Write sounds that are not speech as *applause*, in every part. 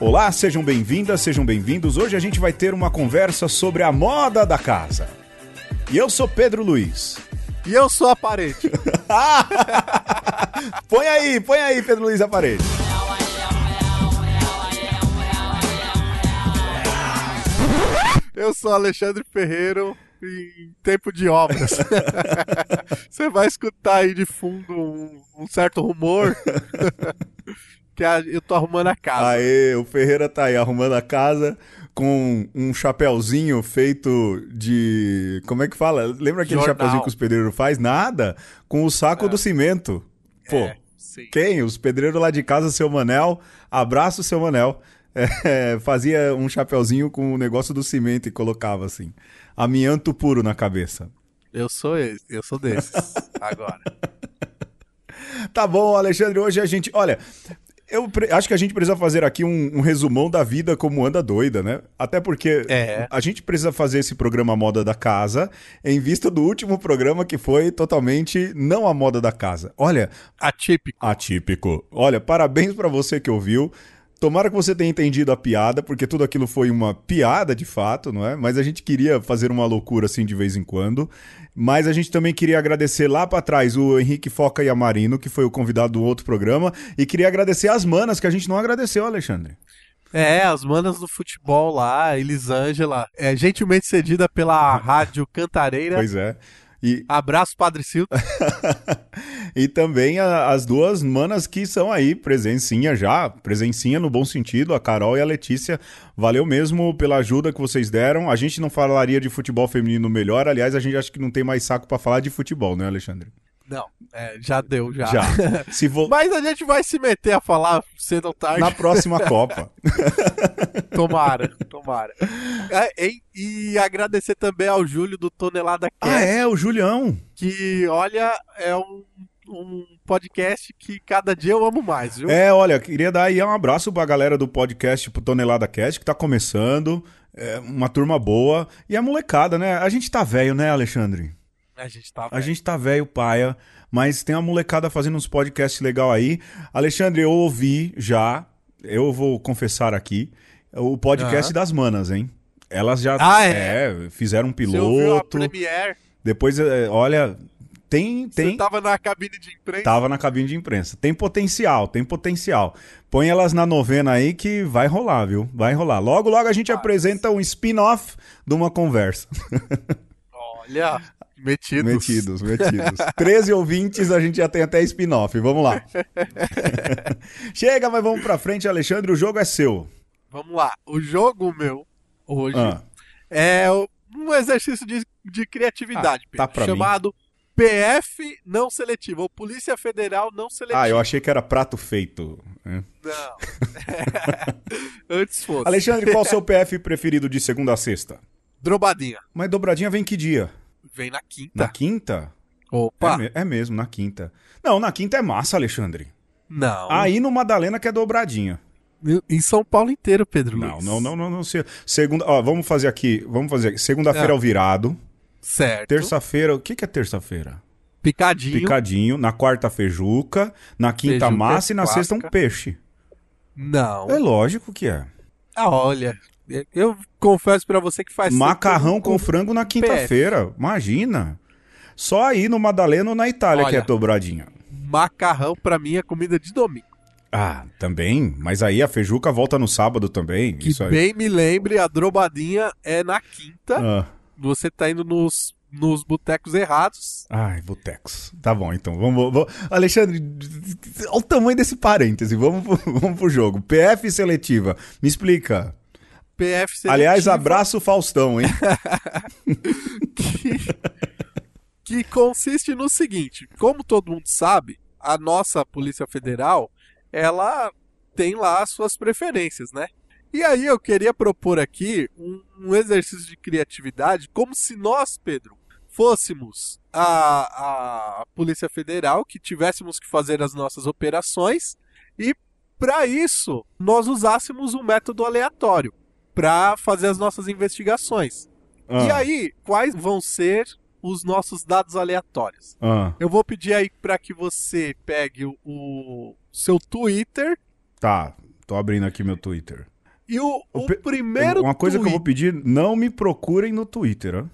Olá, sejam bem-vindas, sejam bem-vindos. Hoje a gente vai ter uma conversa sobre a moda da casa. E eu sou Pedro Luiz. E eu sou a parede. *laughs* põe aí, põe aí, Pedro Luiz, a parede. Eu sou Alexandre Ferreiro em tempo de obras. *laughs* Você vai escutar aí de fundo um, um certo rumor *laughs* que eu tô arrumando a casa. Aê, o Ferreira tá aí arrumando a casa com um chapéuzinho feito de. Como é que fala? Lembra aquele Jornal. chapéuzinho que os pedreiros faz? Nada. Com o saco É. do cimento. Pô, É, quem? Os pedreiros lá de casa, seu Manel. Abraço, seu Manel. É, fazia um chapéuzinho com o negócio do cimento e colocava assim. Amianto puro na cabeça. Eu sou esse, eu sou desses. *laughs* Agora. Tá bom, Alexandre. Hoje a gente. Olha, eu acho que a gente precisa fazer aqui um, um resumão da vida como anda doida, né? Até porque É. a gente precisa fazer esse programa Moda da Casa em vista do último programa que foi totalmente não a moda da casa. Olha, Atípico. atípico. Olha, parabéns pra você que ouviu. Tomara que você tenha entendido a piada, porque tudo aquilo foi uma piada de fato, não é? Mas a gente queria fazer uma loucura assim de vez em quando. Mas a gente também queria agradecer lá pra trás o Henrique Foca e a Marino, que foi o convidado do outro programa, e queria agradecer as manas que a gente não agradeceu, Alexandre. É, as manas do futebol lá, Elisângela, é gentilmente cedida pela Rádio Cantareira. Pois é. E, Abraço, Padre Silvio. *laughs* e também a- as duas manas que são aí, presencinha já, presencinha no bom sentido, a Carol e a Letícia. Valeu mesmo pela ajuda que vocês deram. A gente não falaria de futebol feminino melhor, aliás, a gente acha que não tem mais saco pra falar de futebol, né, Alexandre? Não, é, já deu, já. Já. *laughs* Se vo... Mas a gente vai se meter a falar cedo ou tarde. Na próxima *laughs* Copa. Tomara, tomara. É, e, e agradecer também ao Júlio do Tonelada Cast, ah, é, o Julião. que, olha, é um, um podcast que cada dia eu amo mais, viu? É, olha, queria dar aí um abraço pra galera do podcast pro Tonelada Cast, que tá começando. É uma turma boa. E a molecada, né? A gente tá velho, né, Alexandre? A gente tá. A gente tá velho, paia, mas tem uma molecada fazendo uns podcasts legal aí. Alexandre, eu ouvi já, eu vou confessar aqui, o podcast Aham. das manas, hein? Elas já Ah, é? fizeram um Você ouviu a piloto. Premiere? Depois, é, olha, tem. tem Você tava na cabine de imprensa? Tava na cabine de imprensa. Tem potencial, tem potencial. Põe elas na novena aí que vai rolar, viu? Vai rolar. Logo, logo a gente apresenta um spin-off de uma conversa. *laughs* Olha, metidos. Metidos, metidos. *laughs* 13 ouvintes, a gente já tem até spin-off. Vamos lá. *laughs* Chega, mas vamos pra frente, Alexandre. O jogo é seu. Vamos lá. O jogo meu, hoje, Ah, é um exercício de, de criatividade, Ah, tá Pedro, pra mim. chamado PF não seletivo, ou Polícia Federal não seletiva. ah, eu achei que era prato feito. É. Não. *laughs* Antes fosse. Alexandre, qual o seu PF preferido de segunda a sexta? Drobadinha. Mas dobradinha vem que dia? Vem na quinta. Na quinta? Opa. É, é mesmo, na quinta. Não, na quinta é massa, Alexandre. Não. Aí no Madalena que é dobradinha. Em São Paulo inteiro, Pedro Não, Luiz. não, não, não, não. se- Segunda, ó, vamos fazer aqui, vamos fazer aqui. Segunda-feira é o virado. Certo. Terça-feira, o que que é terça-feira? Picadinho. Picadinho, na quarta feijuca, na quinta massa e na sexta um peixe. Não. É lógico que é. Ah, olha. Eu confesso pra você que faz Macarrão que com frango na quinta-feira. Imagina. Só aí no Madalena ou na Itália que Olha. é dobradinha. Macarrão pra mim é comida de domingo. Ah, também. Mas aí a feijuca volta no sábado também. Que Isso aí. bem me lembre, a drobadinha é na quinta. Ah. Você tá indo nos, nos botecos errados. Ai, botecos. Tá bom, então. Vamos, vamos- Alexandre, olha o tamanho desse parêntese. Vamos, *laughs* vamos pro jogo. PF seletiva. Me explica. PF seletiva, Aliás, abraço Faustão, hein? *laughs* que consiste no seguinte: como todo mundo sabe, a nossa Polícia Federal ela tem lá as suas preferências, né? E aí eu queria propor aqui um, um exercício de criatividade, como se nós, Pedro, fôssemos a, a Polícia Federal, que tivéssemos que fazer as nossas operações, e para isso nós usássemos um método aleatório para fazer as nossas investigações. E Ah, aí, quais vão ser os nossos dados aleatórios? ah, Eu vou pedir aí para que você pegue o, o seu Twitter. tá, tô abrindo aqui meu Twitter. E o, O o pe- primeiro Uma coisa que eu vou pedir, não me procurem no Twitter, ó.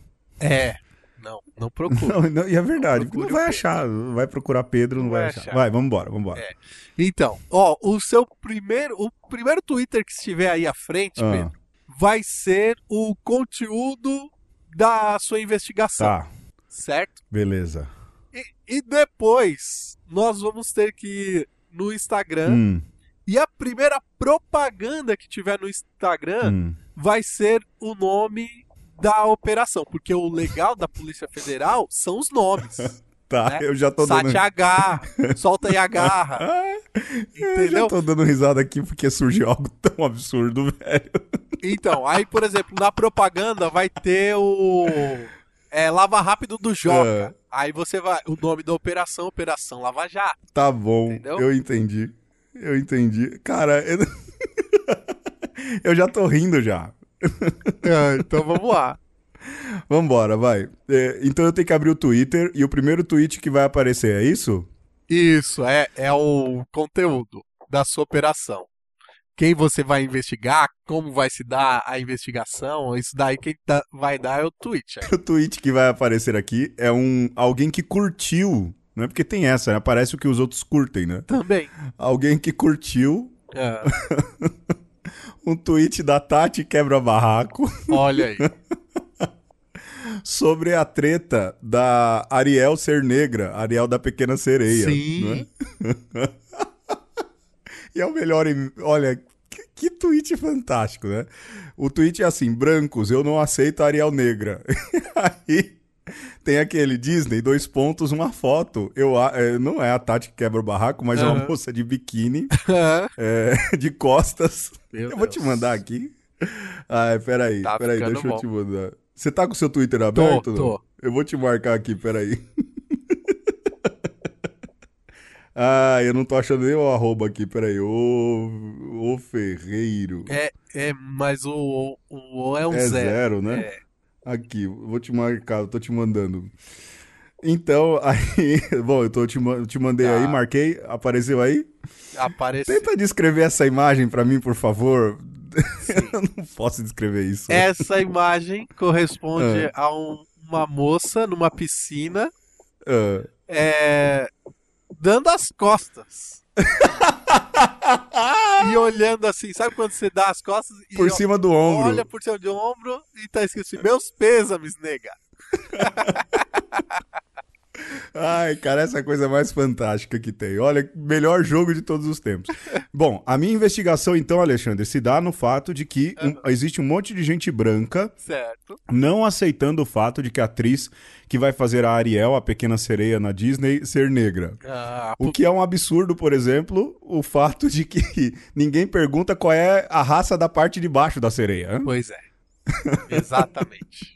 É. Não, não procura. Não, não, e é verdade, Não não procure vai achar. Vai procurar Pedro, não, vai, vai achar. achar. Vai, vambora, vambora. É. Então, ó, o seu primeiro, o primeiro Twitter que estiver aí à frente, Ah. Pedro, vai ser o conteúdo da sua investigação, Tá, certo? beleza. E, e depois nós vamos ter que ir no Instagram Hum, e a primeira propaganda que tiver no Instagram hum. vai ser o nome da operação, porque o legal da Polícia Federal são os nomes. *laughs* Tá, né? eu já tô dando. Sate agarra, *laughs* solta e agarra, Ah, *laughs* eu já entendeu? tô dando risada aqui porque surgiu algo *laughs* tão absurdo, velho. Então, aí, por exemplo, na propaganda vai ter o é, Lava Rápido do Joca. É. Aí você vai. O nome da operação, Operação Lava Jato. Tá bom, Entendeu? eu entendi. Eu entendi. Cara, eu... eu já tô rindo já. então vamos lá. *laughs* Vambora, vai. É, então eu tenho que abrir o Twitter e o primeiro tweet que vai aparecer, é isso? Isso, é, é o conteúdo da sua operação. Quem você vai investigar, como vai se dar a investigação, isso daí quem dá- vai dar é o tweet. aí. *laughs* O tweet que vai aparecer aqui é um alguém que curtiu, não é porque tem essa, né? Aparece o que os outros curtem, né? Também. Alguém que curtiu É, *laughs* um tweet da Tati Quebra Barraco olha aí. Sobre a treta da Ariel ser negra, Ariel da Pequena Sereia. Sim. não é? E é o melhor. em- Olha, que, que tweet fantástico, né? O tweet é assim: brancos, eu não aceito a Ariel negra. *laughs* Aí tem aquele Disney, dois pontos, uma foto. Eu, é, não é a Tati que quebra o barraco, mas é uma moça de biquíni, *laughs* é, de costas. Meu eu vou te mandar aqui. Ai, peraí, Tá peraí, deixa eu bom. te mandar. Você tá com o seu Twitter aberto? tô. Eu vou te marcar aqui, peraí. *laughs* ah, eu não tô achando nem o arroba aqui, peraí. Ô, ô Ferreiro. É, é, mas o, o, o é um É zero. zero, né? É. Aqui, vou te marcar, eu tô te mandando. Então, *laughs* aí. Bom, eu tô te, te mandei Tá. aí, marquei, apareceu aí. Apareceu. Tenta descrever essa imagem pra mim, por favor. *laughs* eu não posso descrever isso. Essa imagem corresponde Ah. a um- uma moça numa piscina Ah. é, dando as costas. *laughs* e olhando assim, sabe quando você dá as costas e por cima do ombro. olha por cima de ombro e tá escrito assim, meus pêsames, nega. *laughs* Ai, cara, essa é a coisa mais fantástica que tem. Olha, melhor jogo de todos os tempos. *laughs* Bom, a minha investigação, então, Alexandre, se dá no fato de que um- existe um monte de gente branca Certo. não aceitando o fato de que a atriz que vai fazer a Ariel, a pequena sereia na Disney, ser negra. Ah, O que é um absurdo, por exemplo, o fato de que *laughs* ninguém pergunta qual é a raça da parte de baixo da sereia. hã? Pois é. Exatamente. *laughs*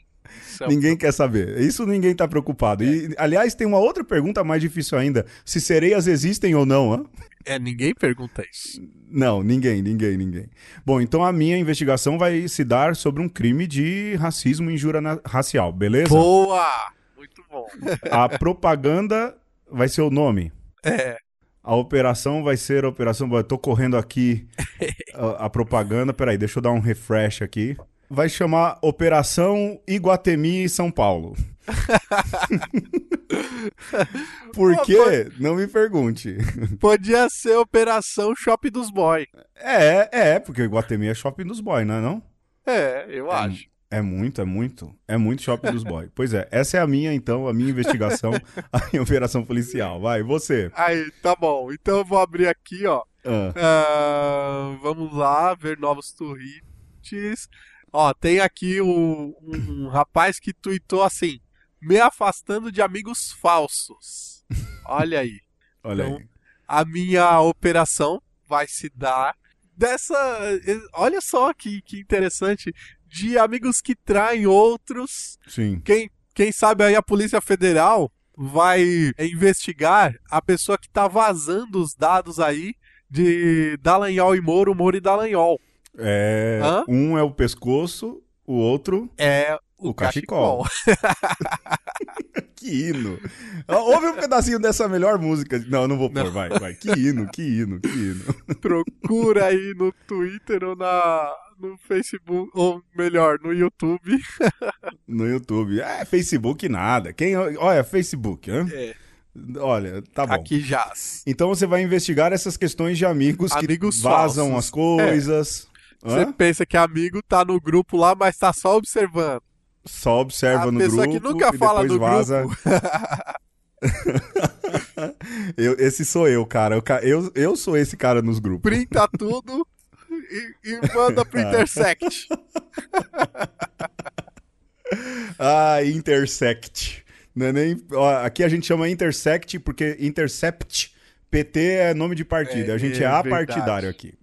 É Ninguém quer saber. Isso ninguém tá preocupado. E, aliás, tem uma outra pergunta mais difícil ainda: se sereias existem ou não, hã? É, ninguém pergunta isso. Não, ninguém, ninguém, ninguém. Bom, então a minha investigação vai se dar sobre um crime de racismo e injúria racial, beleza? Boa! Muito bom. *laughs* A propaganda vai ser o nome. É. A operação vai ser a operação. Eu tô correndo aqui *laughs* a, a propaganda. Peraí, deixa eu dar um refresh aqui. Vai chamar Operação Iguatemi São Paulo. *laughs* Por Pô, quê? Não me pergunte. Podia ser Operação Shopping dos Boy. É, é, porque Iguatemi é shopping dos boys, não é não? É, eu acho. É muito, é muito. É muito shopping dos boys. *laughs* Pois é, essa é a minha, então, a minha investigação *laughs* em operação policial. Vai, você. Aí, tá bom. Então eu vou abrir aqui, ó. Ah, Ah, vamos lá, ver novos tweets. Ó, tem aqui um, um rapaz que tweetou assim: me afastando de amigos falsos. Olha aí. *laughs* olha Então, aí. A minha operação vai se dar dessa. Olha só que, que interessante. De amigos que traem outros. Sim. Quem, quem sabe aí a Polícia Federal vai investigar a pessoa que tá vazando os dados aí de Dallagnol e Moro, Moro e Dallagnol. É, Hã? um é o pescoço, o outro É o, O cachecol. *laughs* Que hino. Ouve um pedacinho dessa melhor música. Não, não vou pôr, vai, vai. Que hino, que hino, que hino. *laughs* Procura aí no Twitter ou na, no Facebook, ou melhor, no YouTube. *laughs* No YouTube. É, Facebook nada. Quem, olha, Facebook, hã? É, Olha, tá bom. aqui jaz. Então você vai investigar essas questões de amigos, Amigos que vazam falsos. as coisas. Você Hã? pensa que amigo tá no grupo lá, mas tá só observando. Só observa a no pessoa grupo que nunca fala no vaza. grupo. *laughs* Eu- esse sou eu, cara. Eu, eu, eu sou esse cara nos grupos. Printa tudo e, e manda pro *laughs* Intersect. *laughs* Ah, intersect. Não é nem, ó, aqui a gente chama intersect porque intercept PT é nome de partido. É, a gente é é, verdade. apartidário aqui.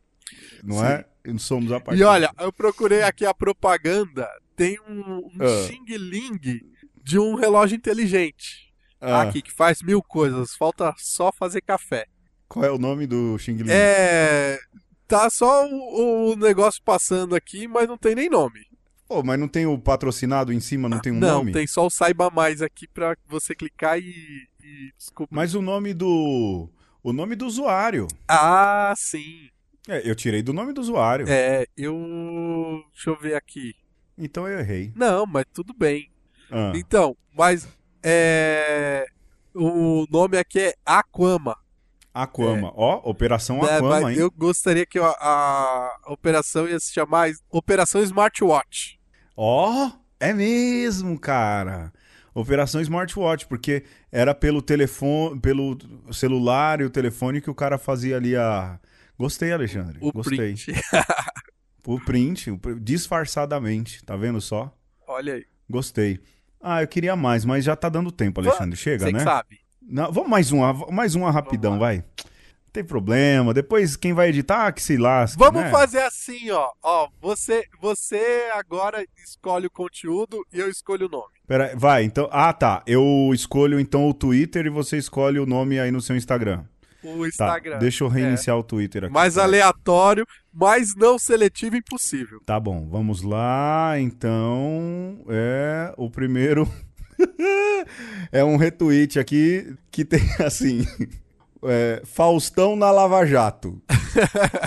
Não Sim. é? Não somos E apartidários. olha, eu procurei aqui a propaganda. Tem um, um Ah. xing-ling de um relógio inteligente. Ah, Aqui, que faz mil coisas. Falta só fazer café. Qual é o nome do Xing Ling? É. Tá só o, o negócio passando aqui, mas não tem nem nome. Pô, mas não tem o patrocinado em cima, não tem um não, nome? tem só o saiba mais aqui pra você clicar e. e desculpa. Mas o nome do. O nome do usuário. Ah, sim. É, eu tirei do nome do usuário. É, eu. Deixa eu ver aqui. Então eu errei. Não, mas tudo bem. Ah, Então, mas. É. O nome aqui é Aquama. Aquama. Ó, Operação né? Aquama, Mas hein? eu gostaria que a, a operação ia se chamar Operação Smartwatch. Ó, é mesmo, cara. Operação Smartwatch, porque era pelo telefone, pelo celular e o telefone que o cara fazia ali a. Gostei, Alexandre. O Gostei. print. *laughs* O print, disfarçadamente, tá vendo só? Olha aí. Gostei. Ah, eu queria mais, mas já tá dando tempo, Alexandre. Chega, Você né? que sabe. Não, vamos mais uma, mais uma rapidão, vai. Não tem problema. Depois quem vai editar, que se lasque, Vamos né? fazer assim, ó. Ó, você, você agora escolhe o conteúdo e eu escolho o nome. Pera, vai, então. Ah, tá. Eu escolho então o Twitter e você escolhe o nome aí no seu Instagram. O Tá. Instagram. Deixa eu reiniciar o Twitter aqui. Mais Peraí. aleatório, mas não seletivo impossível. Tá bom, vamos lá. Então, é o primeiro *laughs* é um retweet aqui que tem *laughs* assim, é, Faustão na Lava Jato.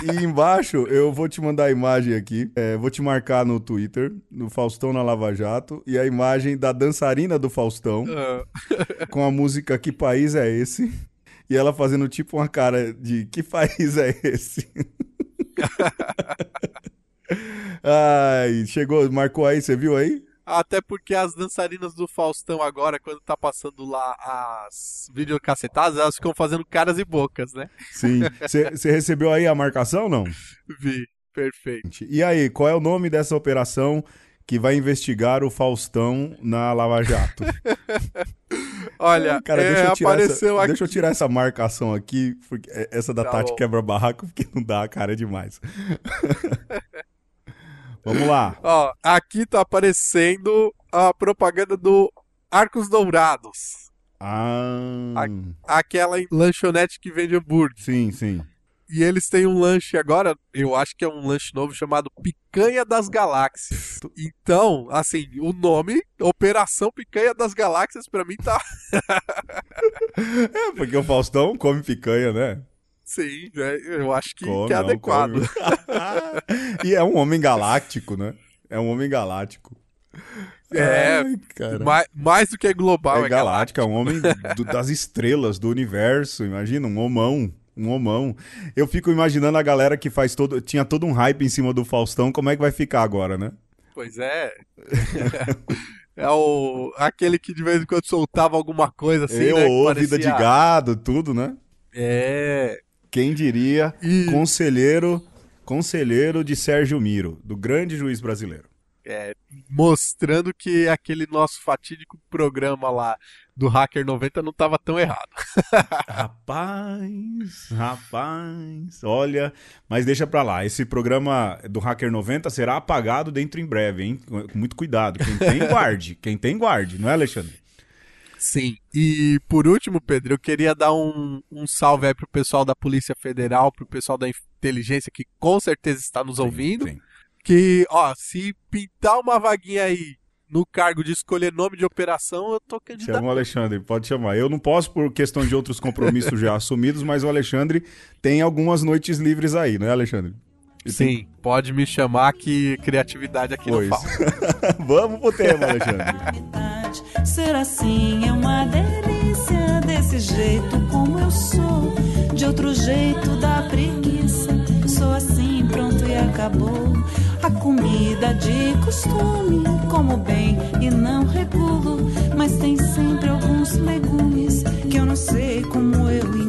e embaixo eu vou te mandar a imagem aqui, é, vou te marcar no Twitter, no Faustão na Lava Jato e a imagem da dançarina do Faustão Ah, *laughs* com a música Que País é Esse? E ela fazendo tipo uma cara de Que país é esse? *laughs* Ai, chegou, marcou aí, você viu aí? até porque as dançarinas do Faustão agora, quando tá passando lá as videocassetadas, elas ficam fazendo caras e bocas, né? Sim. Você *laughs* recebeu aí a marcação não? Vi. Perfeito. E aí, qual é o nome dessa operação que vai investigar o Faustão na Lava Jato? *laughs* Olha, Cara, é, deixa, eu tirar essa, aqui. deixa eu tirar essa marcação aqui, porque essa da Tá Tati quebra-barraco, porque não dá, cara, é demais. *laughs* Vamos lá. Ó, aqui tá aparecendo a propaganda do Arcos Dourados. Ah, Aquela lanchonete que vende hambúrguer. sim, sim. E eles têm um lanche agora, eu acho que é um lanche novo chamado Picanha das Galáxias. Então, assim, o nome, Operação Picanha das Galáxias, pra mim tá. *laughs* É, porque o Faustão come picanha, né? Sim, né? eu acho que, Come, que é não, adequado. *laughs* e é um homem galáctico, né? É um homem galáctico. É, Ai, cara. Mais, mais do que global, é é, galáctico, é um homem do- das estrelas, do universo. Imagina, um homão. Um homão. Eu fico imaginando a galera que faz todo. Tinha todo um hype em cima do Faustão, como é que vai ficar agora, né? Pois é. *laughs* é o aquele que de vez em quando soltava alguma coisa assim, Eu, né? que parecia- vida de gado, tudo, né? É. Quem diria, E conselheiro, conselheiro de Sérgio Miro, do grande juiz brasileiro. É, mostrando que aquele nosso fatídico programa lá do Hacker 90 não estava tão errado. *laughs* Rapaz, rapaz, olha, mas deixa pra lá. Esse programa do Hacker 90 será apagado dentro em breve, hein? Com muito cuidado. Quem tem, *laughs* guarde. Quem tem, guarde, não é, Alexandre? Sim. E por último, Pedro, eu queria dar um, um salve aí pro pessoal da Polícia Federal, pro pessoal da inteligência que com certeza está nos ouvindo. Sim, sim. Que, ó, se pintar uma vaguinha aí no cargo de escolher nome de operação, eu tô candidato. Chama o Alexandre, pode chamar. Eu não posso por questão de outros compromissos já *laughs* assumidos, mas o Alexandre tem algumas noites livres aí, não é, Alexandre? Sim, pode me chamar que criatividade aqui Pois. não falta. *laughs* Vamos pro tema, Alexandre. Ser assim é uma delícia, desse jeito como eu sou. De outro jeito dá preguiça. Sou assim, pronto e acabou. A comida de costume, como bem e não regulo. Mas tem sempre alguns legumes que eu não sei como eu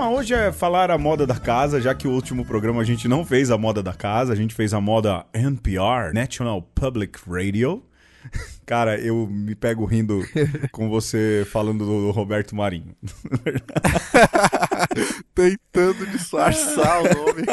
tema hoje é falar a moda da casa, já que o último programa a gente não fez a moda da casa, a gente fez a moda NPR, National Public Radio. *laughs* Cara, eu me pego rindo *laughs* com você falando do Roberto Marinho. *laughs* Tentando disfarçar o nome.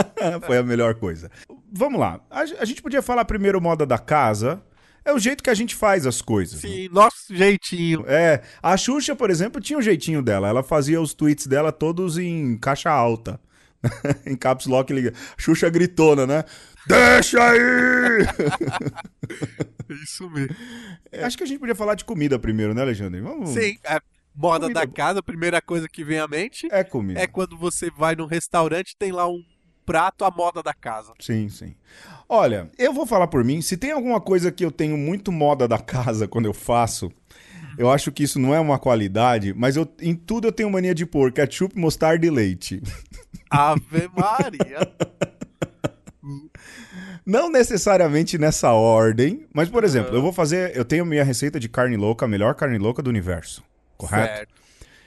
Foi a melhor coisa. Vamos lá. A, a gente podia falar primeiro moda da casa. É o jeito que a gente faz as coisas. né? Sim, nosso jeitinho. É, a Xuxa, por exemplo, tinha um jeitinho dela. Ela fazia os tweets dela todos em caixa alta. *laughs* em caps lock liga. Xuxa gritona, né? Deixa aí! *laughs* Isso mesmo. Acho que a gente podia falar de comida primeiro, né, Alexandre? Vamos... Sim, a moda Comida da casa, a primeira coisa que vem à mente É comida. é quando você vai num restaurante tem lá um prato à moda da casa. Sim, sim. Olha, eu vou falar por mim. Se tem alguma coisa que eu tenho muito moda da casa quando eu faço, eu acho que isso não é uma qualidade, mas eu, em tudo eu tenho mania de pôr ketchup, mostarda e leite. Ave Maria. *laughs* Não necessariamente nessa ordem, mas por exemplo, eu vou fazer, eu tenho minha receita de carne louca, a melhor carne louca do universo, correto? Certo.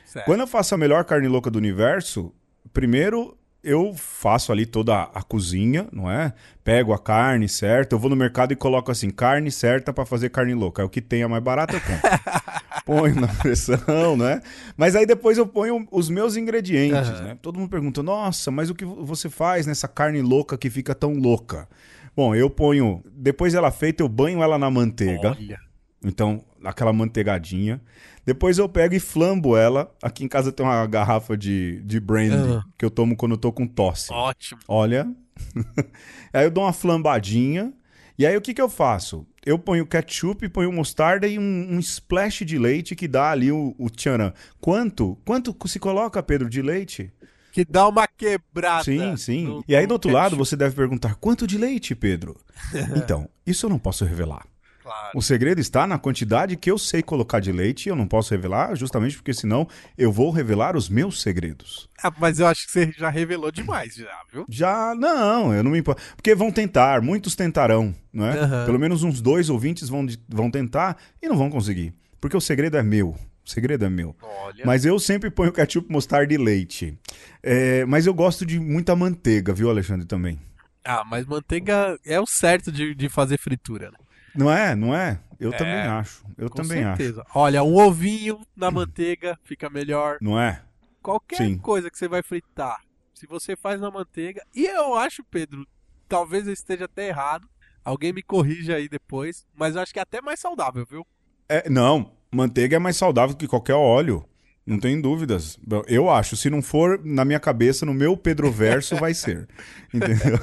certo. Quando eu faço a melhor carne louca do universo, primeiro eu faço ali toda a cozinha, não é? Pego a carne certa, eu vou no mercado e coloco assim, carne certa pra fazer carne louca. É o que tem a mais barata eu compro. *laughs* ponho na pressão, né? Mas aí depois eu ponho os meus ingredientes, Aham. né? Todo mundo pergunta: "Nossa, mas o que você faz nessa carne louca que fica tão louca?" Bom, eu ponho, depois ela feita, eu banho ela na manteiga. Olha. Então, aquela manteigadinha. Depois eu pego e flambo ela. Aqui em casa tem uma garrafa de, de brandy que eu tomo quando eu tô com tosse. Ótimo. Olha. *laughs* aí eu dou uma flambadinha. E aí o que que eu faço? Eu ponho ketchup, ponho mostarda e um, um splash de leite que dá ali o, o tcharam. Quanto? Quanto se coloca, Pedro, de leite? Que dá uma quebrada. Sim, sim. no- e aí do outro lado ketchup. você deve perguntar, quanto de leite, Pedro? *laughs* então, isso eu não posso revelar. Claro. O segredo está na quantidade que eu sei colocar de leite e eu não posso revelar, justamente porque senão eu vou revelar os meus segredos. Ah, mas eu acho que você já revelou demais, já, viu? Já, não, eu não me importo. Porque vão tentar, muitos tentarão, não é? Aham. Pelo menos uns dois ouvintes vão, vão tentar e não vão conseguir. Porque o segredo é meu. O segredo é meu. Olha. Mas eu sempre ponho ketchup, mostarda e leite. É, mas eu gosto de muita manteiga, viu, Alexandre, também. Ah, mas manteiga é o certo de, de fazer fritura, né? Não é? Não é? Eu É, também acho. Eu Com também acho. certeza. Olha, um ovinho na manteiga fica melhor. Não é? Qualquer Sim. coisa que você vai fritar, se você faz na manteiga. E eu acho, Pedro, talvez eu esteja até errado. Alguém me corrija aí depois. Mas eu acho que é até mais saudável, viu? É, não, manteiga é mais saudável que qualquer óleo. Não tem dúvidas. Eu acho, se não for na minha cabeça, no meu Pedro Verso vai ser. *laughs* Entendeu?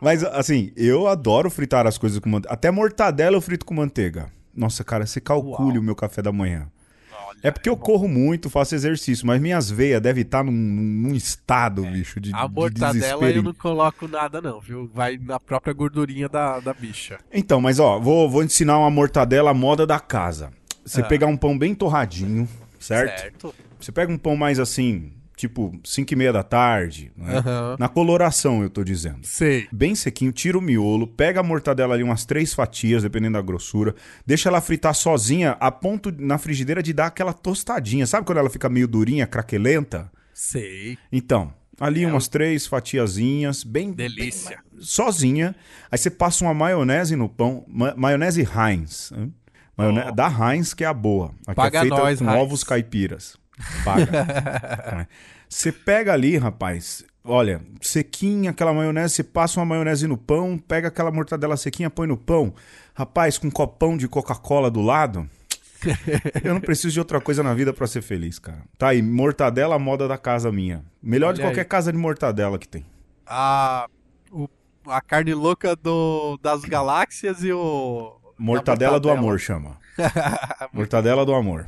Mas assim, eu adoro fritar as coisas com manteiga. Até mortadela eu frito com manteiga. Nossa, cara, você calcule Uau. o meu café da manhã. Olha, É porque eu corro muito, faço exercício, mas minhas veias devem estar num, num estado, bicho, de, A de mortadela desespero. eu não coloco nada, não, viu? Vai na própria gordurinha da, da bicha. Então, mas ó, vou, vou ensinar uma mortadela moda da casa. Você Ah. pegar um pão bem torradinho, certo? Certo? Você pega um pão mais assim, tipo 5 e meia da tarde, né? Aham. na coloração eu tô dizendo. Sei. Bem sequinho, tira o miolo, pega a mortadela ali umas três fatias, dependendo da grossura, deixa ela fritar sozinha a ponto na frigideira de dar aquela tostadinha. Sabe quando ela fica meio durinha, craquelenta? Sei. Então, ali umas três fatiazinhas, bem Delícia. bem sozinha. Aí você passa uma maionese no pão, ma- maionese Heinz. né? Maionese Ó. da Heinz que é a boa, a que Paga é feita nós, com Heinz. ovos caipiras. Paga. *laughs* É. Você pega ali, rapaz, olha, sequinha aquela maionese, você passa uma maionese no pão, pega aquela mortadela sequinha, põe no pão. Rapaz, com um copão de Coca-Cola do lado. Eu não preciso de outra coisa na vida pra ser feliz, cara. Tá aí, mortadela, moda da casa minha. Melhor de Olha qualquer aí. casa de mortadela que tem. A, o- a carne louca do, das galáxias e o. *laughs* Mortadela do amor chama. Mortadela do amor.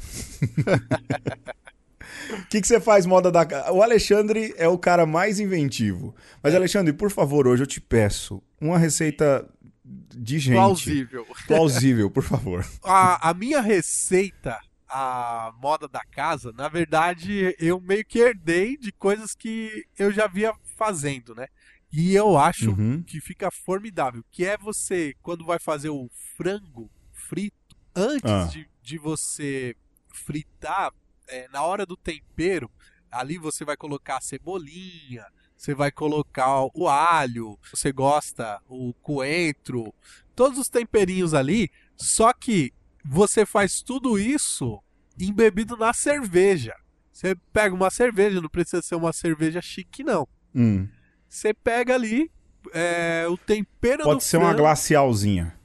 O que, que você faz moda da casa? O Alexandre é o cara mais inventivo. Mas, Alexandre, por favor, hoje eu te peço uma receita de gente. Plausível. Plausível, por favor. *laughs* A, a minha receita, a moda da casa, na verdade, eu meio que herdei de coisas que eu já via fazendo, né? E eu acho Uhum. que fica formidável, que é você, quando vai fazer o frango frito, antes Ah. de, de você fritar, é, na hora do tempero, ali você vai colocar a cebolinha, você vai colocar o alho, você gosta, o coentro, todos os temperinhos ali, só que você faz tudo isso embebido na cerveja. Você pega uma cerveja, não precisa ser uma cerveja chique, não. Hum. Você pega ali é, o tempero Pode ser uma frango. glacialzinha.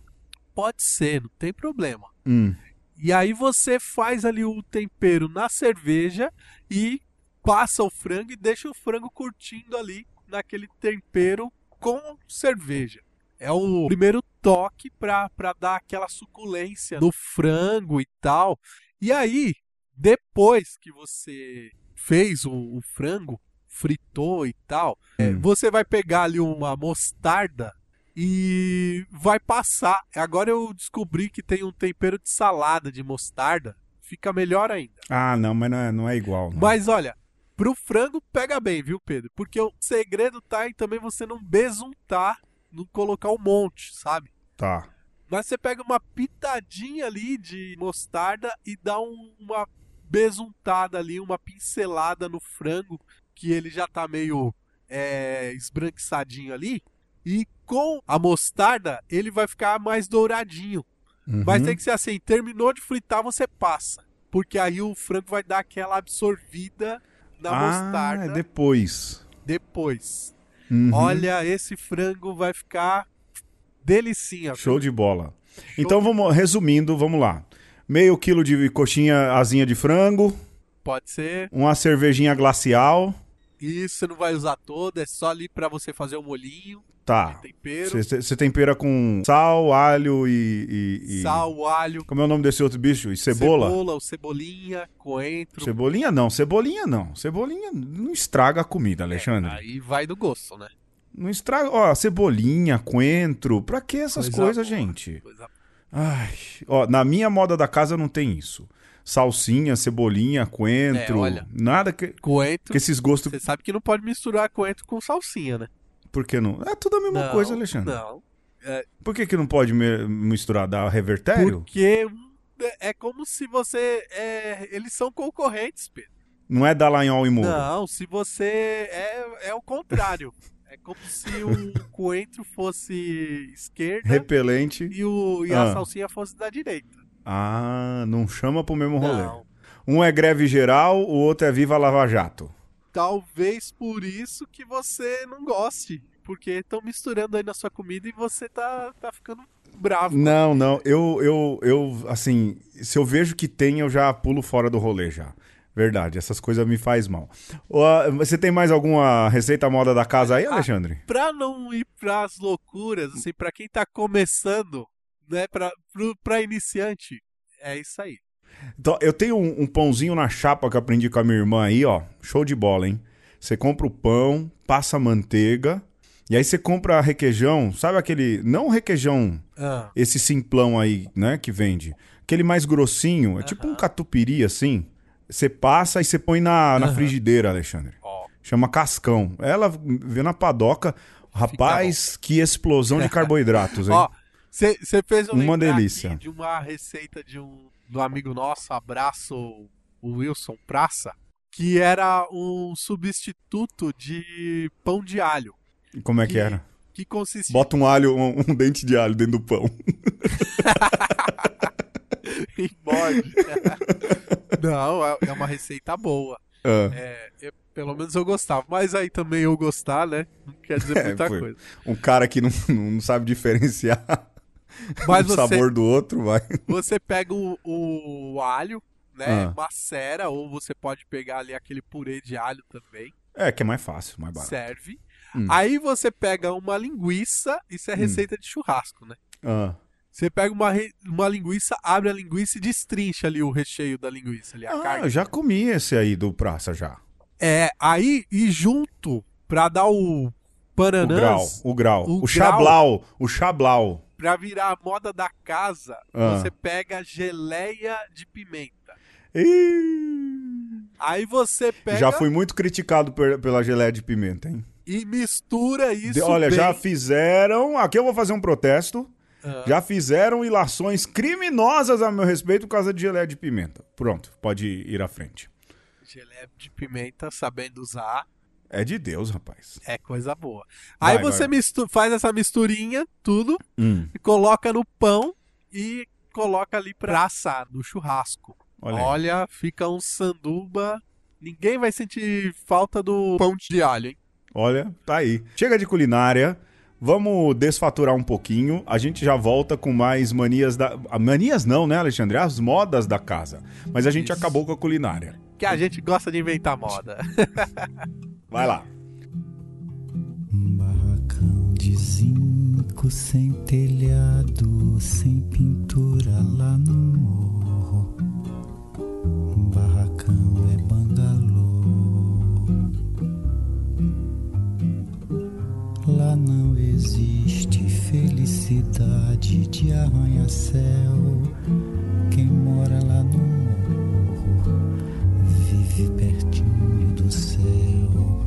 Pode ser, não tem problema. Hum. E aí você faz ali o tempero na cerveja e passa o frango e deixa o frango curtindo ali naquele tempero com cerveja. É o primeiro toque para dar aquela suculência no frango e tal. E aí, depois que você fez o, o frango, fritou e tal, é, Hum. você vai pegar ali uma mostarda e vai passar. Agora eu descobri que tem um tempero de salada de mostarda. Fica melhor ainda. Ah, não, mas não é, não é igual. não. Mas olha, pro frango pega bem, viu, Pedro? Porque o segredo tá em também você não besuntar, não colocar um monte, sabe? Tá. Mas você pega uma pitadinha ali de mostarda e dá um- uma besuntada ali, uma pincelada no frango, que ele já tá meio é, esbranquiçadinho ali. E com a mostarda, ele vai ficar mais douradinho. Mas Uhum. tem que ser assim, terminou de fritar, você passa. Porque aí o frango vai dar aquela absorvida na ah, mostarda é depois. depois. Uhum. Olha, esse frango vai ficar delicinha. Show de bola. Então vamos resumindo, vamos lá. Meio quilo de coxinha asinha de frango, Pode ser. uma cervejinha glacial. Isso você não vai usar toda, é só ali pra você fazer o molhinho, Tá. Você tempera com sal, alho e, e- e- sal, alho, Como é o nome desse outro bicho? E cebola? cebola, cebolinha, coentro. Cebolinha não, cebolinha não. Cebolinha não estraga a comida, Alexandre. Aí vai do gosto, né? Não estraga. Ó, cebolinha, coentro. Pra que essas Coisa coisas, gente? coisa- Ai. Ó, na minha moda da casa não tem isso. Salsinha, cebolinha, coentro. É, olha. Nada que, Coentro. que esses gostos. Você sabe que não pode misturar coentro com salsinha, né? Por que não? É tudo a mesma Não, coisa, Alexandre. Não. Por que, que não pode misturar? Dar revertério? Porque é é como se você. é, eles são concorrentes, Pedro. Não é Dallagnol e Moura. Não, se você. É, é o contrário. *laughs* é como se o coentro fosse esquerda Repelente. e, o, e Ah. a salsinha fosse da direita. Ah, não chama pro mesmo rolê. Não. Um é greve geral, o outro é Viva Lava Jato. Talvez por isso que você não goste. Porque estão misturando aí na sua comida e você tá, tá ficando bravo. Não, não. Eu, eu, eu, assim, se eu vejo que tem, eu já pulo fora do rolê já. Verdade, essas coisas me faz mal. Você tem mais alguma receita moda da casa aí, Ah. Alexandre? Pra não ir pras loucuras, assim, pra quem tá começando, né, pra iniciante, é isso aí. Então, eu tenho um, um pãozinho na chapa que eu aprendi com a minha irmã aí, ó. Show de bola, hein? Você compra o pão, passa a manteiga, e aí você compra requeijão, sabe aquele. Não requeijão, Ah, esse simplão aí, né, que vende. Aquele mais grossinho, é tipo um catupiry assim. Você passa e você põe na, na Aham. frigideira, Alexandre. ó. Chama cascão. Ela vê na padoca. Rapaz, que explosão de *laughs* carboidratos, hein? Ó, você fez eu Uma delícia. aqui de uma receita de um do amigo nosso, abraço o Wilson Praça, que era um substituto de pão de alho, E Como é que que- era? que consistia Bota um alho, um, um dente de alho dentro do pão. *laughs* em bode. *laughs* Não, é- é uma receita boa. Ah, É, pelo menos eu gostava. Mas aí também eu gostar, né? Não quer dizer *laughs* É, muita foi. coisa. um cara que não, não sabe diferenciar. *laughs* Mas o você, sabor do outro, vai. *laughs* você pega o, o alho, né? Ah. Macera, ou você pode pegar ali aquele purê de alho também. É, que é mais fácil, mais barato. Serve. Hum. Aí você pega uma linguiça, isso é receita de churrasco, né? Ah. Você pega uma, re- uma linguiça, abre a linguiça e destrincha ali o recheio da linguiça ali, a Ah, carne. eu já comi esse aí do praça já. É, aí e junto pra dar o O paranãs, grau, o grau. o O, chablau, o chablau. Pra virar a moda da casa, Ah. você pega geleia de pimenta. Ih, Aí você pega Já fui muito criticado per- pela geleia de pimenta, hein? e mistura isso De- olha, bem. já fizeram. Aqui eu vou fazer um protesto. Ah. Já fizeram ilações criminosas a meu respeito por causa de geleia de pimenta. Pronto, pode ir à frente. Geleia de pimenta, sabendo usar, É de Deus, rapaz. é coisa boa. Vai, Aí você faz essa misturinha, tudo, Hum, e coloca no pão e coloca ali pra assar no churrasco. olha. Olha, fica um sanduba. Ninguém vai sentir falta do pão de alho, hein? Olha, tá aí. Chega de culinária. Vamos desfaturar um pouquinho. A gente já volta com mais manias da. ah, Manias não, né, Alexandre? As modas da casa. Mas a gente Isso. acabou com a culinária. Que a gente gosta de inventar moda. *laughs* Vai lá. Um barracão de zinco sem telhado, sem pintura lá no morro. Um barracão é bangalô. Lá não existe felicidade de arranha-céu. Quem mora lá no morro vive pertinho do céu.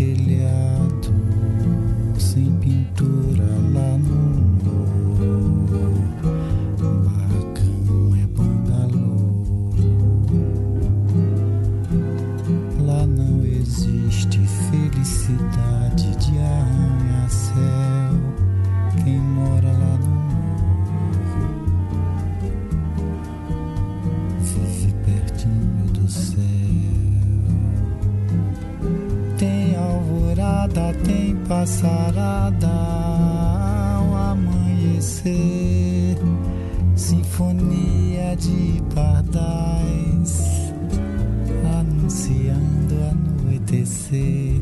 Telhado, sem pintura alvorada, tem passarada ao amanhecer, sinfonia de pardais anunciando anoitecer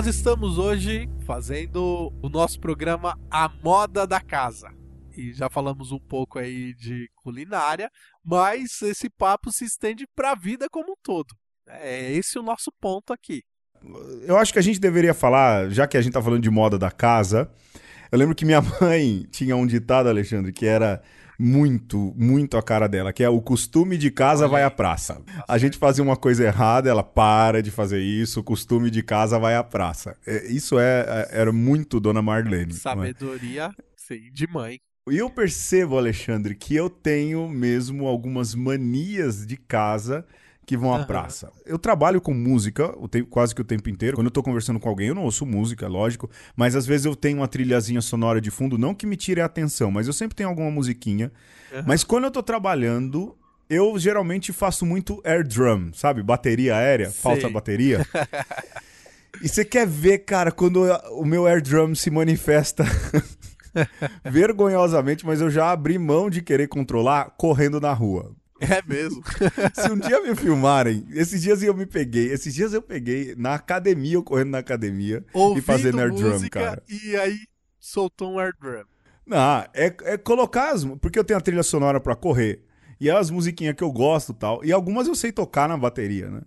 Nós estamos hoje fazendo o nosso programa A Moda da Casa. E já falamos um pouco aí de culinária, mas esse papo se estende para a vida como um todo. É esse o nosso ponto aqui. Eu acho que a gente deveria falar, já que a gente tá falando de moda da casa. Eu lembro que minha *laughs* mãe tinha um ditado, Alexandre, que era muito, muito a cara dela, que é o costume de casa vai à praça. A gente fazia uma coisa errada, ela para de fazer isso, o costume de casa vai à praça. É, Isso é, é- era muito Dona Marlene. é? Sabedoria, sim, de mãe. E eu percebo, Alexandre, que eu tenho mesmo algumas manias de casa que vão à praça. Eu trabalho com música o tempo, quase que o tempo inteiro. Quando eu tô conversando com alguém, eu não ouço música, lógico, mas às vezes eu tenho uma trilhazinha sonora de fundo, não que me tire a atenção, mas eu sempre tenho alguma musiquinha. Aham. Mas quando eu tô trabalhando, eu geralmente faço muito air drum, sabe? Bateria aérea, Sei. falsa bateria. *laughs* E você quer ver, cara, quando o meu air drum se manifesta *laughs* vergonhosamente, mas eu já abri mão de querer controlar correndo na rua. É mesmo. Se um dia me filmarem, esses dias eu me peguei, esses dias eu peguei na academia, eu correndo na academia e Ouvindo fazendo air drum, cara. e aí soltou um air drum. Não, é, é colocar as. Porque eu tenho a trilha sonora pra correr. E é as musiquinhas que eu gosto e tal. E algumas eu sei tocar na bateria, né?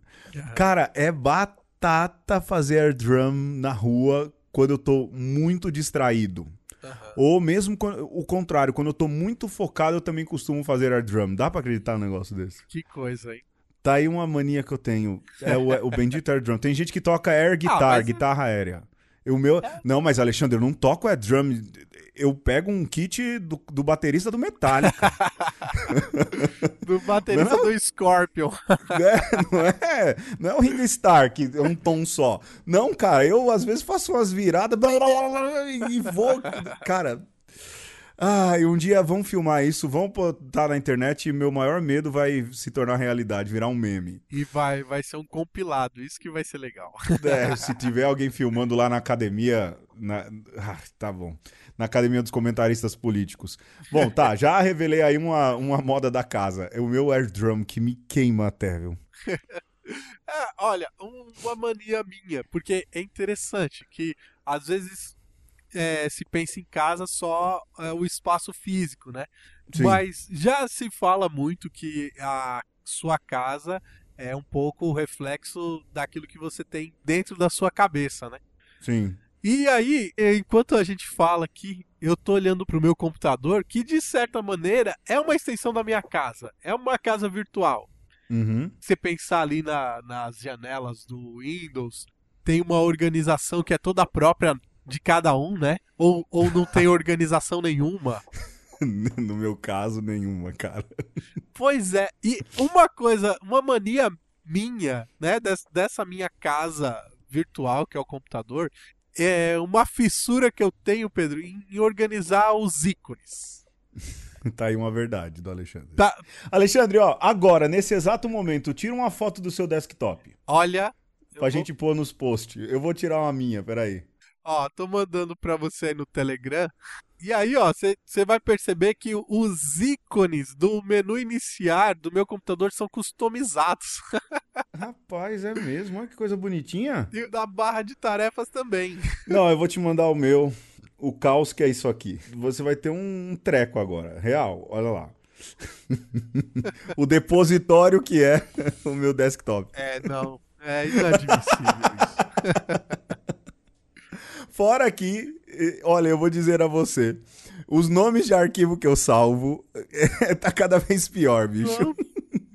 Cara, é batata fazer air drum na rua quando eu tô muito distraído. Aham. Ou mesmo quando- o contrário, quando eu tô muito focado, eu também costumo fazer air drum. Dá pra acreditar num negócio desse? Que coisa, hein? Tá aí uma mania que eu tenho. É o, o bendito air drum. Tem gente que toca air guitar, É. guitarra aérea. O meu. Não, mas Alexandre, eu não toco air drum. Eu pego um kit do, do baterista do Metallica. *laughs* Do baterista Não? do Scorpion. *laughs* É, não é, não é o Ringo Starr, que é um tom só. Não, cara, eu às vezes faço umas viradas e vou. Cara. Ah, e um dia vão filmar isso, vão botar na internet e meu maior medo vai se tornar realidade, virar um meme. E vai, vai ser um compilado. Isso que vai ser legal. *laughs* É, se tiver alguém filmando lá na academia. Na... Ah, tá bom. Na academia dos comentaristas políticos. Bom, tá, já *laughs* revelei aí uma, uma moda da casa. É o meu air drum que me queima até, viu? *laughs* É, olha, um- uma mania minha, porque é interessante que às vezes é, se pensa em casa só é, o espaço físico, né? Sim. Mas já se fala muito que a sua casa é um pouco o reflexo daquilo que você tem dentro da sua cabeça, né? Sim. E aí, enquanto a gente fala aqui, eu tô olhando pro meu computador, que de certa maneira é uma extensão da minha casa, é uma casa virtual Uhum. você pensar ali na- nas janelas do Windows, tem uma organização que é toda própria de cada um, né? Ou, ou não tem organização nenhuma. *laughs* No meu caso, nenhuma, cara. Pois é, e uma coisa, uma mania minha, né, des- dessa minha casa virtual, que é o computador, é uma fissura que eu tenho, Pedro, em, em organizar os ícones. *laughs* Tá aí uma verdade do Alexandre. Tá, Alexandre, ó, agora, nesse exato momento, tira uma foto do seu desktop. olha. Pra vou- gente pôr nos posts. Eu vou tirar uma minha, peraí. Ó, tô mandando pra você aí no Telegram. E aí, ó, você vai perceber que os ícones do menu iniciar do meu computador são customizados. *laughs* Rapaz, é mesmo. Olha que coisa bonitinha. E da barra de tarefas também. Não, eu vou te mandar o meu. O caos que é isso aqui. Você vai ter um treco agora. Real, olha lá. *laughs* o depositório que é *laughs* o meu desktop. É, não. É inadmissível isso. Fora que, olha, eu vou dizer a você. Os nomes de arquivo que eu salvo *laughs* tá cada vez pior, bicho. Não,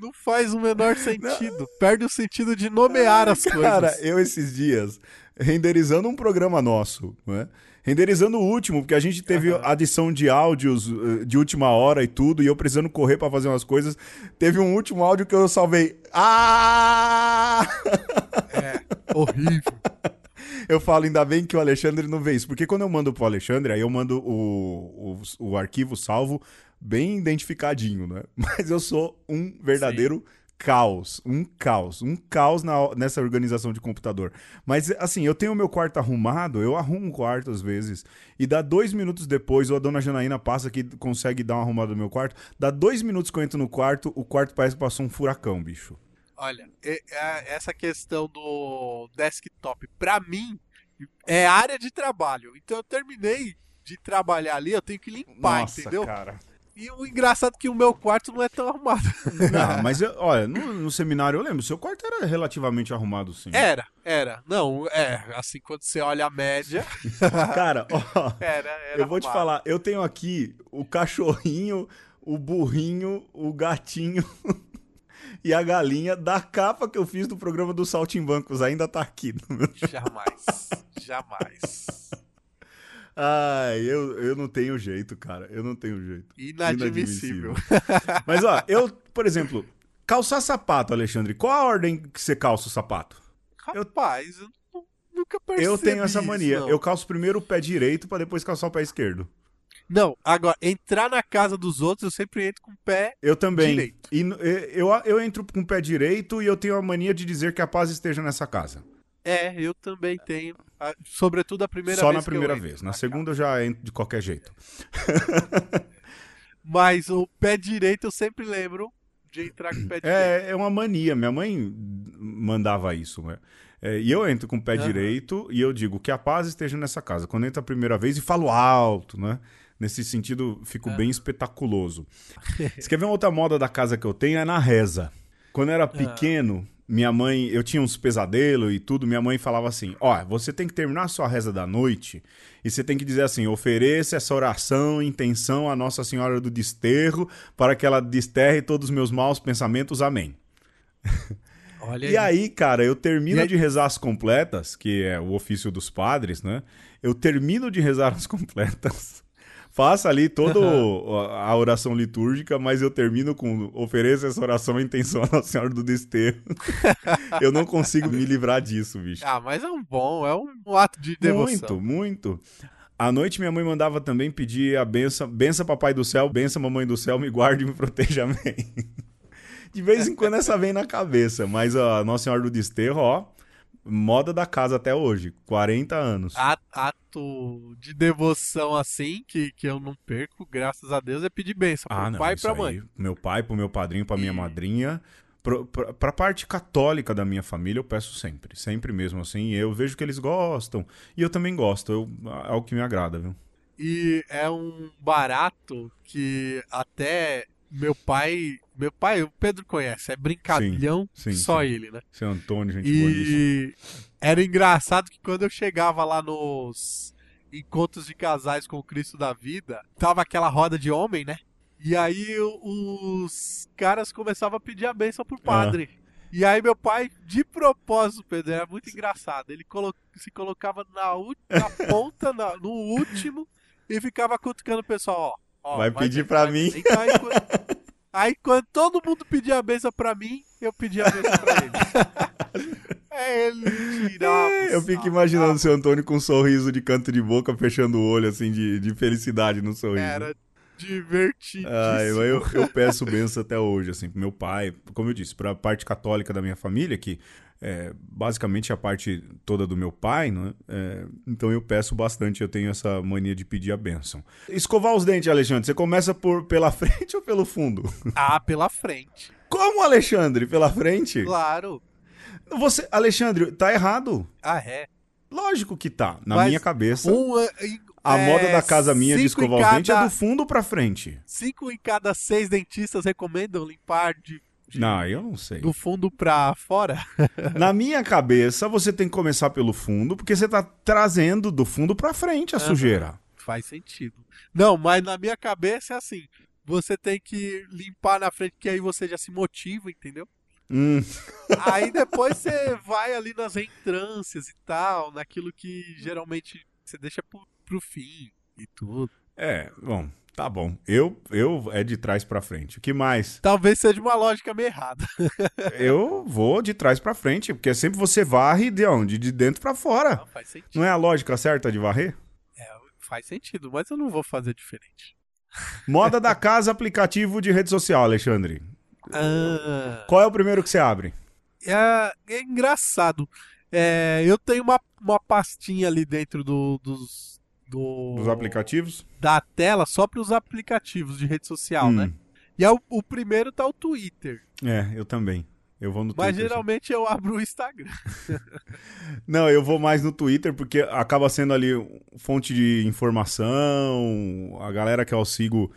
não faz o menor sentido. Perde o sentido de nomear as Cara, coisas. eu esses dias, renderizando um programa nosso, né? Renderizando o último, porque a gente teve Aham. adição de áudios eh, de última hora e tudo, e eu precisando correr pra fazer umas coisas. Teve um último áudio que eu salvei. Ah! Horrível. *laughs* Eu falo, ainda bem que o Alexandre não vê isso. Porque quando eu mando pro Alexandre, aí eu mando o, o, o arquivo salvo bem identificadinho, né? *laughs* Mas eu sou um verdadeiro caos. Um caos. Um caos na- nessa organização de computador. Mas, assim, eu tenho o meu quarto arrumado, eu arrumo o quarto às vezes. E dá dois minutos depois, ou a dona Janaína passa que consegue dar uma arrumada no meu quarto. Dá dois minutos que eu entro no quarto, o quarto parece que passou um furacão, bicho. Olha, essa questão do desktop, pra mim, é área de trabalho. Então eu terminei de trabalhar ali, eu tenho que limpar, Nossa, entendeu? cara. E o engraçado é que o meu quarto não é tão arrumado. *laughs* Não, mas eu- olha, no, no seminário eu lembro, seu quarto era relativamente arrumado, sim. Era, era. Não, é, assim, quando você olha a média, *laughs* Cara, ó, era, era eu vou te arrumado. falar, eu tenho aqui o cachorrinho, o burrinho, o gatinho e a galinha da capa que eu fiz do programa do Saltimbancos. Ainda tá aqui. *laughs* Jamais. Jamais. Ai, eu, eu não tenho jeito, cara. Eu não tenho jeito. Inadmissível. Mas ó, eu, por exemplo, calçar sapato, Alexandre, qual a ordem que você calça o sapato? Rapaz, eu nu- nunca percebi eu tenho essa isso, mania. não. Eu calço primeiro o pé direito pra depois calçar o pé esquerdo. Não, agora, entrar na casa dos outros, eu sempre entro com o pé. Eu também. Direito. E eu, eu entro com o pé direito e eu tenho a mania de dizer que a paz esteja nessa casa. É, eu também tenho. Sobretudo a primeira Só vez. na que eu primeira vez. Na casa. segunda eu já entro de qualquer jeito. *laughs* Mas o pé direito eu sempre lembro de entrar com o pé direito. É, é uma mania. Minha mãe mandava isso, né? É, e eu entro com o pé Aham. direito e eu digo que a paz esteja nessa casa. Quando entra a primeira vez e falo alto, né? Nesse sentido, fico bem espetaculoso. Você quer ver uma outra moda da casa que eu tenho? É na reza. Quando eu era pequeno, minha mãe, eu tinha uns pesadelos e tudo, minha mãe falava assim: ó, você tem que terminar a sua reza da noite e você tem que dizer assim: ofereça essa oração, intenção à Nossa Senhora do Desterro, para que ela desterre todos os meus maus pensamentos. Amém. Olha E aí, cara, eu termino aí- de rezar as completas, que é o ofício dos padres, né? Eu termino de rezar as completas. Faço ali toda *laughs* a oração litúrgica, mas eu termino com ofereça essa oração em intenção à Nossa Senhora do Desterro. *laughs* eu não consigo me livrar disso, bicho. Ah, mas é um bom, é um ato de devoção. Muito, muito. À noite minha mãe mandava também pedir a benção, benção papai do céu, benção mamãe do céu, me guarde e me proteja, amém. *laughs* De vez em quando essa vem na cabeça, mas a Nossa Senhora do Desterro, ó, moda da casa até hoje, 40 anos. Ato de devoção assim, que, que eu não perco, graças a Deus, é pedir bênção pro Ah, não, pai e pra aí, mãe. pro meu pai, pro meu padrinho, pra minha E- madrinha, pro, pra, pra parte católica da minha família eu peço sempre, sempre mesmo assim, eu vejo que eles gostam, e eu também gosto, eu, é o que me agrada, viu? E é um barato que até meu pai. Meu pai, o Pedro conhece, é brincalhão, Sim, sim, só sim. ele, né? Seu Antônio, gente boníssima. E era engraçado que quando eu chegava lá nos encontros de casais com o Cristo da Vida, tava aquela roda de homem, né? E aí os caras começavam a pedir a bênção pro padre. E aí meu pai, de propósito, Pedro, era muito engraçado. Ele colo- se colocava na, na ponta, na- no último, e ficava cutucando o pessoal, ó. ó, Vai pedir vai- mim. Então, aí, quando, aí quando todo mundo pedia a benção pra mim, eu pedia a benção pra ele. *laughs* é, ele tirava. o Eu fico imaginando o seu Antônio com um sorriso de canto de boca, fechando o olho, assim, de, de felicidade no sorriso. Era divertidíssimo. Ah, eu, eu, eu peço benção até hoje, assim, pro meu pai, como eu disse, pra parte católica da minha família, que é basicamente a parte toda do meu pai, né? É, então eu peço bastante, eu tenho essa mania de pedir a benção. Escovar os dentes, Alexandre, você começa por pela *laughs* frente ou pelo fundo? Ah, pela frente. Como, Alexandre? Pela frente? Claro. Você, Alexandre, tá errado. Ah, é. Lógico que tá. Na Mas minha cabeça, Um, é, a é, moda da casa minha de escovar os dentes é cada- do fundo pra frente. Cinco em cada seis dentistas recomendam limpar de- Não, eu não sei. do fundo pra fora. *laughs* Na minha cabeça, você tem que começar pelo fundo, porque você tá trazendo do fundo pra frente a Aham. sujeira. Faz sentido. Não, mas na minha cabeça é assim. Você tem que limpar na frente, que aí você já se motiva, entendeu? Hum, *laughs* Aí depois você vai ali nas reentrâncias e tal, naquilo que geralmente você deixa pro, pro fim e tudo. é, bom, tá bom. Eu, eu é de trás pra frente. O que mais? Talvez seja uma lógica meio errada. *laughs* Eu vou de trás pra frente, porque sempre você varre de onde? De dentro pra fora. Não, faz sentido. Não é a lógica certa de varrer? É, faz sentido, mas eu não vou fazer diferente. Moda da casa, aplicativo de rede social, Alexandre. Ah, Qual é o primeiro que você abre? é, é engraçado. É, eu tenho uma, uma pastinha ali dentro do, dos. Do, Dos aplicativos? Da tela só para os aplicativos de rede social, Hum, né? E é o, o primeiro tá o Twitter. É, eu também. Eu vou no Mas Twitter. geralmente eu abro o Instagram. *laughs* Não, eu vou mais no Twitter porque acaba sendo ali fonte de informação, a galera que eu sigo,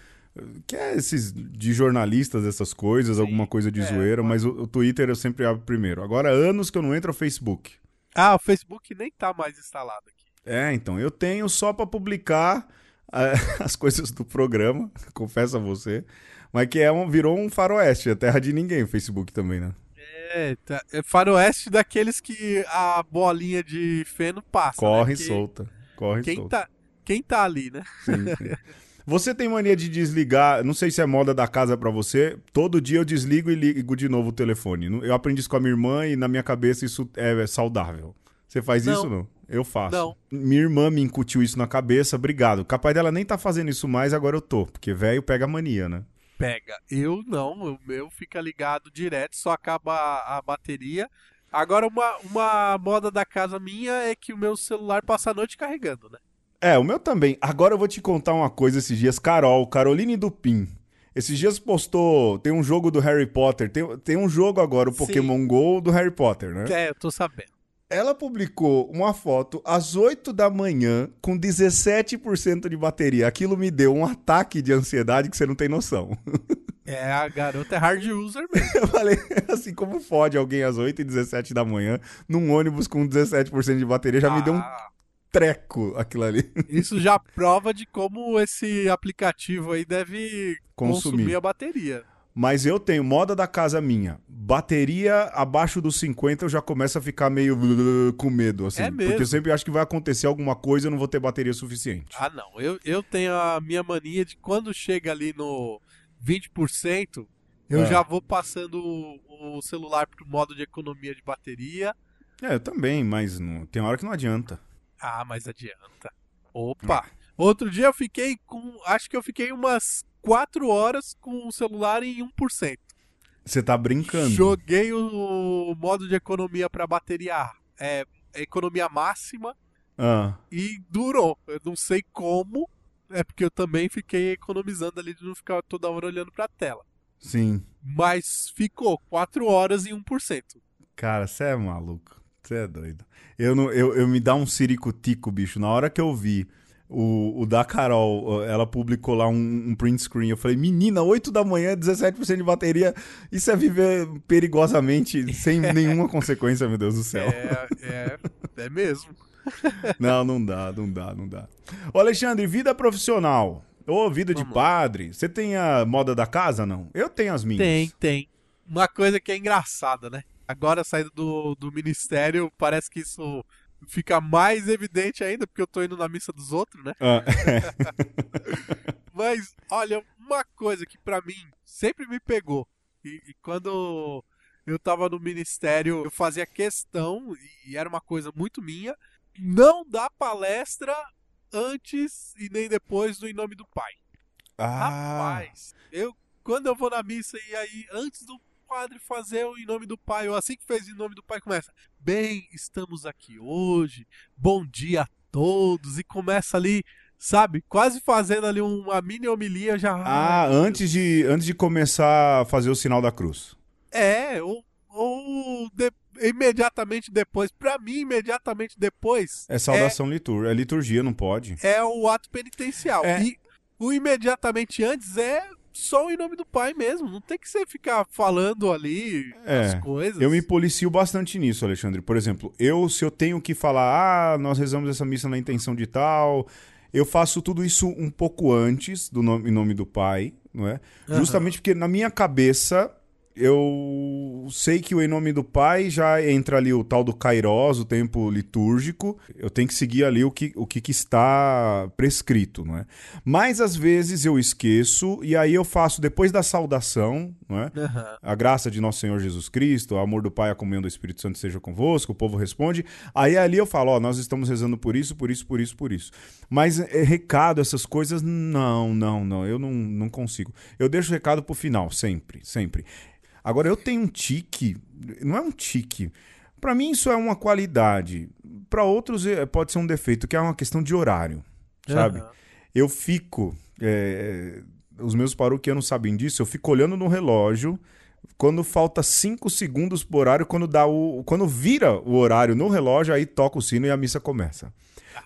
que é esses de jornalistas, essas coisas, Sim, alguma coisa de é, zoeira, mas o, o Twitter eu sempre abro primeiro. Agora, anos que eu não entro no Facebook. Ah, o Facebook nem tá mais instalado aqui. É, então, eu tenho só pra publicar *laughs* eh, as coisas do programa, *laughs* confesso a você. Mas que é um, virou um faroeste, a terra de ninguém, o Facebook também, né? É, tá, é faroeste daqueles que a bolinha de feno passa. Corre né? Que solta. Corre Quem solta. tá, quem tá ali, né? Sim, sim. Você tem mania de desligar, não sei se é moda da casa pra você, todo dia eu desligo e ligo de novo o telefone. Eu aprendi isso com a minha irmã e na minha cabeça isso é saudável. Você faz Não. isso não? Eu faço. Não. Minha irmã me incutiu isso na cabeça, obrigado. Capaz dela nem tá fazendo isso mais, agora eu tô, porque velho pega mania, né? Pega. Eu não, o meu fica ligado direto, só acaba a, a bateria. Agora, uma, uma moda da casa minha é que o meu celular passa a noite carregando, né? É, o meu também. Agora eu vou te contar uma coisa esses dias. Carol, Caroline Dupin. Esses dias postou. Tem um jogo do Harry Potter. Tem, tem um jogo agora, o Sim. Pokémon GO do Harry Potter, né? É, eu tô sabendo. Ela publicou uma foto às 8 da manhã com 17% de bateria. Aquilo me deu um ataque de ansiedade que você não tem noção. *laughs* É, a garota é hard user mesmo. Eu falei assim, como fode alguém às 8 e 17 da manhã num ônibus com 17% de bateria? Já me deu um Ah, treco aquilo ali. *laughs* Isso já prova de como esse aplicativo aí deve Consumir. consumir, a bateria. Mas eu tenho moda da casa minha. Bateria abaixo dos 50 eu já começo a ficar meio *laughs* com medo, assim. É Porque mesmo? eu sempre acho que vai acontecer alguma coisa e eu não vou ter bateria suficiente. Ah, não. Eu, eu tenho a minha mania de quando chega ali no 20%, eu Ah. já vou passando o, o celular pro modo de economia de bateria. É, eu também, mas não- tem hora que não adianta. Ah, mas adianta. Opa! Outro dia eu fiquei com. Acho que eu fiquei umas 4 horas com o celular em 1%. Você tá brincando. Joguei o, modo de economia pra bateria. É, economia máxima. Ah, E durou. Eu não sei como. É porque eu também fiquei economizando ali de não ficar toda hora olhando pra tela. sim. Mas ficou 4 horas e 1%. Cara, você é maluco. Você é doido. Eu, não, eu, eu me dá um ciricutico, bicho. Na hora que eu vi o, o da Carol, ela publicou lá um, um print screen. Eu falei, menina, 8 da manhã, 17% de bateria. Isso é viver perigosamente, sem *laughs* nenhuma consequência, meu Deus do céu. É, é, é mesmo. *laughs* Não, não dá, não dá, não dá. Ô, Alexandre, vida profissional. Ô, vida de Vamos. padre. Você tem a moda da casa, não? Eu tenho as minhas. Tem, tem. Uma coisa que é engraçada, né? Agora saindo do, do ministério, parece que isso fica mais evidente ainda, porque eu tô indo na missa dos outros, né? Ah, *laughs* Mas, olha, uma coisa que pra mim sempre me pegou. E, e quando eu tava no ministério, eu fazia questão, e era uma coisa muito minha, não dar palestra antes e nem depois do Em Nome do Pai. ah, Rapaz, eu quando eu vou na missa e aí antes do padre fazer o em nome do pai, ou assim que fez em nome do pai começa: "Bem, estamos aqui hoje. Bom dia a todos" e começa ali, sabe, quase fazendo ali uma mini homilia já. ah, antes de, antes de começar a fazer o sinal da cruz. É, ou, ou de- imediatamente depois, pra mim imediatamente depois É saudação litur é liturgia, não pode. é o ato penitencial. É. E o imediatamente antes é só em nome do pai mesmo. Não tem que você ficar falando ali É, as coisas. Eu me policio bastante nisso, Alexandre. Por exemplo, eu, se eu tenho que falar, ah, nós rezamos essa missa na intenção de tal, eu faço tudo isso um pouco antes do nome, em nome do Pai, não é? Aham. Justamente porque na minha cabeça eu sei que o em nome do Pai já entra ali o tal do Kairos, o tempo litúrgico. Eu tenho que seguir ali o que, o que, que está prescrito, não é? Mas às vezes eu esqueço e aí eu faço depois da saudação, não é? Aham. A graça de nosso Senhor Jesus Cristo, o amor do Pai, a comunhão do Espírito Santo seja convosco, o povo responde. Aí ali eu falo, ó, nós estamos rezando por isso, por isso, por isso, por isso. Mas é, recado, essas coisas, não, não, não, eu não, não consigo. Eu deixo o recado pro final, sempre, sempre. Agora, eu tenho um tique, não é um tique, Pra mim isso é uma qualidade. Pra outros é, pode ser um defeito, que é uma questão de horário, sabe? Aham. eu fico. é, os meus paroquianos sabem disso, eu fico olhando no relógio. Quando falta 5 segundos pro horário, quando dá o. Quando vira o horário no relógio, aí toca o sino e a missa começa.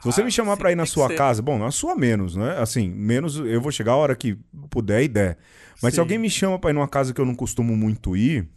Se você Ah, me chamar sim, pra ir na sua casa, bom, na sua menos, né? Assim, menos eu vou chegar a hora que puder e der. Mas se Sim. alguém me chama pra ir numa casa que eu não costumo muito ir,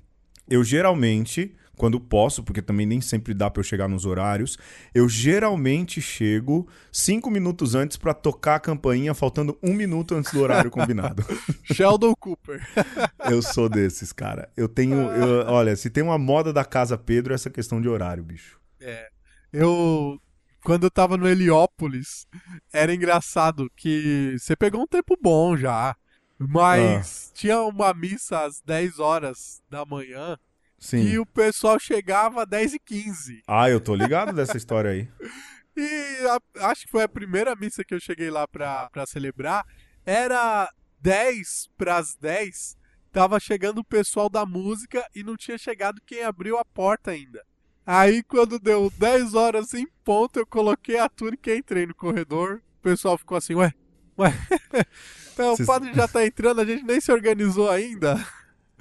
eu geralmente, quando posso, porque também nem sempre dá para eu chegar nos horários. Eu geralmente chego cinco minutos antes para tocar a campainha, faltando um minuto antes do horário *laughs* combinado. Sheldon Cooper. *laughs* eu sou desses, cara. Eu tenho. eu- olha, se tem uma moda da Casa Pedro, é essa questão de horário, bicho. É. Eu. Quando eu tava no Heliópolis, era engraçado que você pegou um tempo bom já. Mas tinha uma missa às 10 horas da manhã Sim. e o pessoal chegava às 10 e 15 Ah, eu tô ligado dessa história aí. *laughs* E a- acho que foi a primeira missa que eu cheguei lá pra, pra celebrar. Era 10 pras 10. Tava chegando o pessoal da música e não tinha chegado quem abriu a porta ainda. Aí quando deu 10 horas em ponto, eu coloquei a túnica e entrei no corredor. O pessoal ficou assim, ué, ué. *laughs* Então, Cês- o padre já tá entrando, a gente nem se organizou ainda.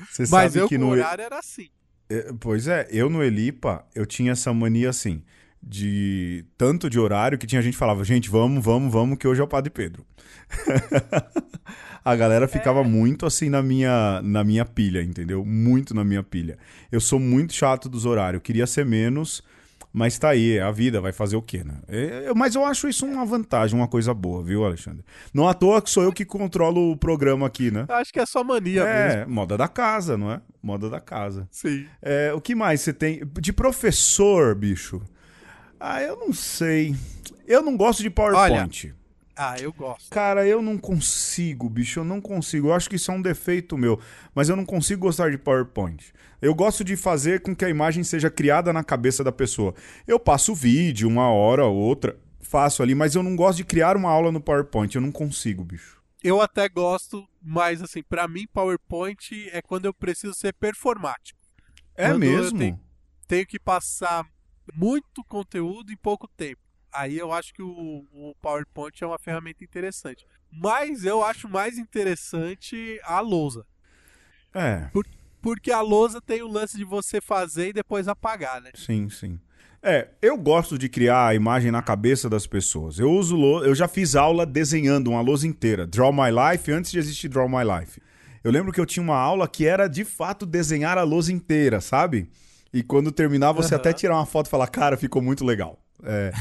Você Mas sabe eu que no. horário era assim. É, Pois é, eu no Elipa, eu tinha essa mania assim, de tanto de horário que tinha gente que falava, gente, vamos, vamos, vamos, que hoje é o Padre Pedro. *laughs* A galera ficava muito assim na minha, na minha pilha, entendeu? Muito na minha pilha. Eu sou muito chato dos horários, queria ser menos, mas tá aí, é a vida, vai fazer o quê, né? É, mas eu acho isso uma vantagem, uma coisa boa, viu, Alexandre? Não à toa que sou eu que controlo o programa aqui, né? Acho que é só mania mesmo. É, moda da casa, não é? Moda da casa. Sim. É, o que mais você tem? De professor, bicho. Ah, eu não sei. Eu não gosto de PowerPoint. Ah, eu gosto. Cara, eu não consigo, bicho. Eu não consigo. Eu acho que isso é um defeito meu. Mas eu não consigo gostar de PowerPoint. Eu gosto de fazer com que a imagem seja criada na cabeça da pessoa. Eu passo vídeo, uma hora ou outra, faço ali, mas eu não gosto de criar uma aula no PowerPoint. Eu não consigo, bicho. Eu até gosto, mas assim, pra mim PowerPoint é quando eu preciso ser performático. É Quando eu mesmo? tenho- Tenho que passar muito conteúdo em pouco tempo. Aí eu acho que o, o PowerPoint é uma ferramenta interessante. Mas eu acho mais interessante a lousa. É. Porque a lousa tem o lance de você fazer e depois apagar, né? Sim, sim. É, eu gosto de criar a imagem na cabeça das pessoas. Eu uso, eu já fiz aula desenhando uma lousa inteira, Draw My Life, antes de existir Draw My Life. Eu lembro que eu tinha uma aula que era de fato desenhar a lousa inteira, sabe? E quando terminar, você Aham. até tirar uma foto e falar, cara, ficou muito legal. É.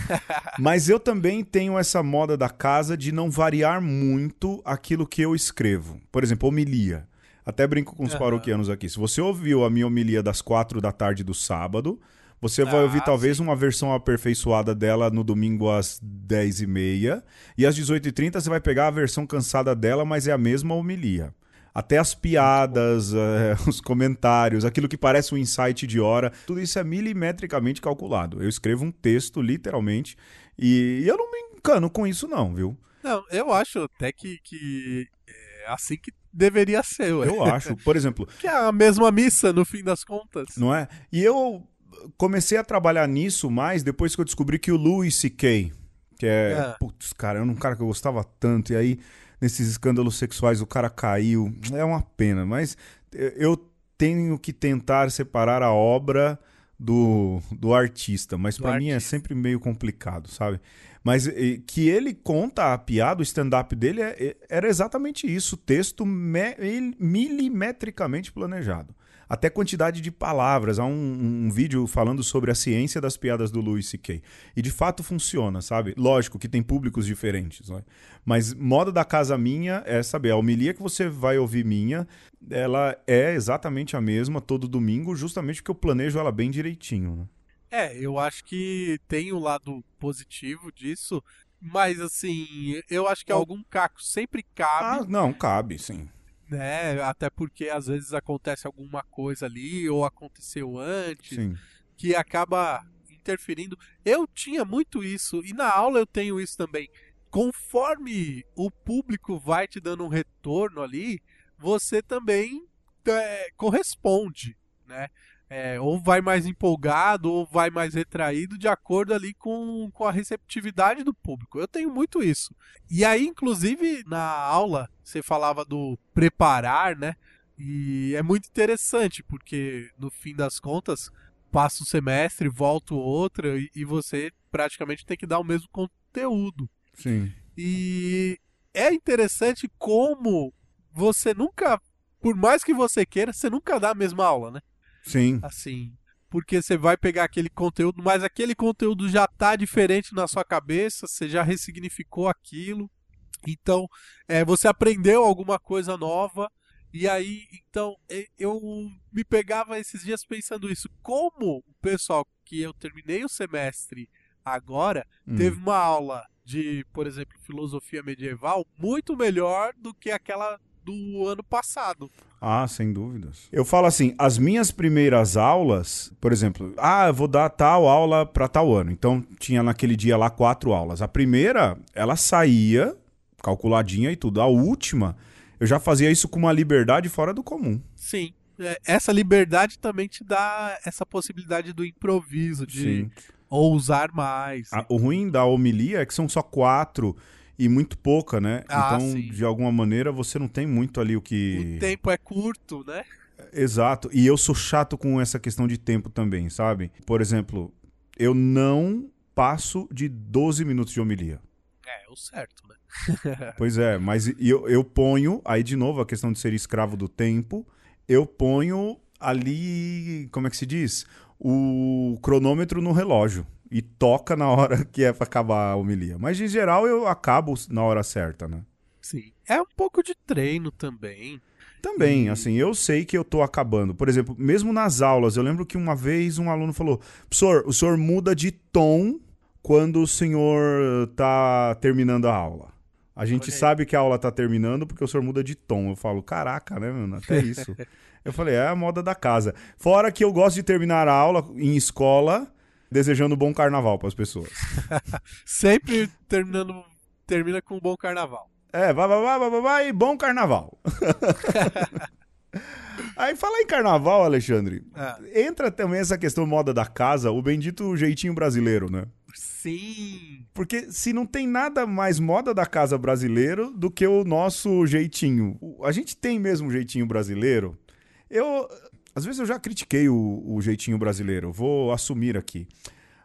Mas eu também tenho essa moda da casa de não variar muito aquilo que eu escrevo. Por exemplo, homilia. Até brinco com os Aham. paroquianos aqui. Se você ouviu a minha homilia das quatro da tarde do sábado, você vai Ah, ouvir talvez uma versão aperfeiçoada dela no domingo às 10h30. E às 18h30 você vai pegar a versão cansada dela, mas é a mesma homilia. Até as piadas, *laughs* eh, os comentários, aquilo que parece um insight de hora, tudo isso é milimetricamente calculado. Eu escrevo um texto, literalmente, e eu não me encano com isso, não, viu? Não, eu acho até que, que é assim que deveria ser, ué. Eu acho. *laughs* Por exemplo, Que é a mesma missa, no fim das contas. não é? E eu comecei a trabalhar nisso mais depois que eu descobri que o Louis C.K., que é, Ah. putz, cara, era um cara que eu gostava tanto, e aí nesses escândalos sexuais o cara caiu. É uma pena, mas eu tenho que tentar separar a obra do, do artista, mas pra mim é sempre meio complicado, sabe? Mas eh, que ele conta a piada, o stand-up dele é- é- era exatamente isso, texto me- il- milimetricamente planejado. Até quantidade de palavras. Há um, um vídeo falando sobre a ciência das piadas do Louis C.K. E de fato funciona, sabe? Lógico que tem públicos diferentes, né? Mas moda da casa minha é saber, a homilia que você vai ouvir minha, ela é exatamente a mesma todo domingo, justamente porque eu planejo ela bem direitinho, né? É, eu acho que tem o lado positivo disso, mas assim, eu acho que algum caco sempre Ah, cabe, não, cabe, sim. Né? Até porque às vezes acontece alguma coisa ali, ou aconteceu antes, Sim. que acaba interferindo. Eu tinha muito isso, e na aula eu tenho isso também. Conforme o público vai te dando um retorno ali, você também é, corresponde, né? É, ou vai mais empolgado, ou vai mais retraído, de acordo ali com, com a receptividade do público. Eu tenho muito isso. E aí, inclusive, na aula, você falava do preparar, né? E é muito interessante, porque no fim das contas, passa um semestre, volta o outro, e, e você praticamente tem que dar o mesmo conteúdo. Sim. E é interessante como você nunca, por mais que você queira, você nunca dá a mesma aula, né? Sim. Assim, porque você vai pegar aquele conteúdo, mas aquele conteúdo já tá diferente na sua cabeça, você já ressignificou aquilo. Então, é, você aprendeu alguma coisa nova. E aí, então, eu me pegava esses dias pensando isso. Como o pessoal que eu terminei o semestre agora hum. teve uma aula de, por exemplo, filosofia medieval muito melhor do que aquela do ano passado. Ah, sem dúvidas. Eu falo assim, as minhas primeiras aulas, por exemplo, ah, eu vou dar tal aula para tal ano. Então tinha naquele dia lá quatro aulas. A primeira, ela saía calculadinha e tudo. A última, eu já fazia isso com uma liberdade fora do comum. Sim. É, essa liberdade também te dá essa possibilidade do improviso, de Sim. ousar mais. O ruim da homilia é que são só quatro e muito pouca, né? Ah, então, sim. de alguma maneira, você não tem muito ali o que. O tempo é curto, né? Exato. E eu sou chato com essa questão de tempo também, sabe? Por exemplo, eu não passo de 12 minutos de homilia. É, o certo, né? *laughs* pois é, mas eu, eu ponho, aí de novo a questão de ser escravo do tempo, eu ponho ali, como é que se diz? O cronômetro no relógio e toca na hora *laughs* que é para acabar a homilia. Mas em geral eu acabo na hora certa, né? Sim. É um pouco de treino também. Também, e... assim, eu sei que eu tô acabando. Por exemplo, mesmo nas aulas, eu lembro que uma vez um aluno falou: "Professor, o senhor muda de tom quando o senhor tá terminando a aula". A gente sabe que a aula tá terminando porque o senhor muda de tom. Eu falo, caraca, né, mano? Até isso. *laughs* eu falei, é a moda da casa. Fora que eu gosto de terminar a aula em escola desejando um bom carnaval para as pessoas. *laughs* Sempre terminando, termina com um bom carnaval. É, vai, vai, vai, vai, vai, bom carnaval. *laughs* Aí fala em carnaval, Alexandre. É. Entra também essa questão moda da casa, o bendito jeitinho brasileiro, né? Sim. Porque se não tem nada mais moda da casa brasileiro do que o nosso jeitinho. A gente tem mesmo um jeitinho brasileiro. Eu. Às vezes eu já critiquei o, o jeitinho brasileiro, vou assumir aqui.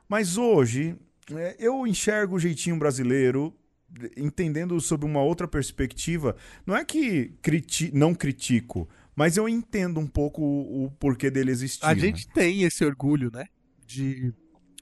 Mas hoje é, eu enxergo o jeitinho brasileiro entendendo sob uma outra perspectiva. Não é que criti não critico, mas eu entendo um pouco o, o porquê dele existir. A gente tem esse orgulho, né? De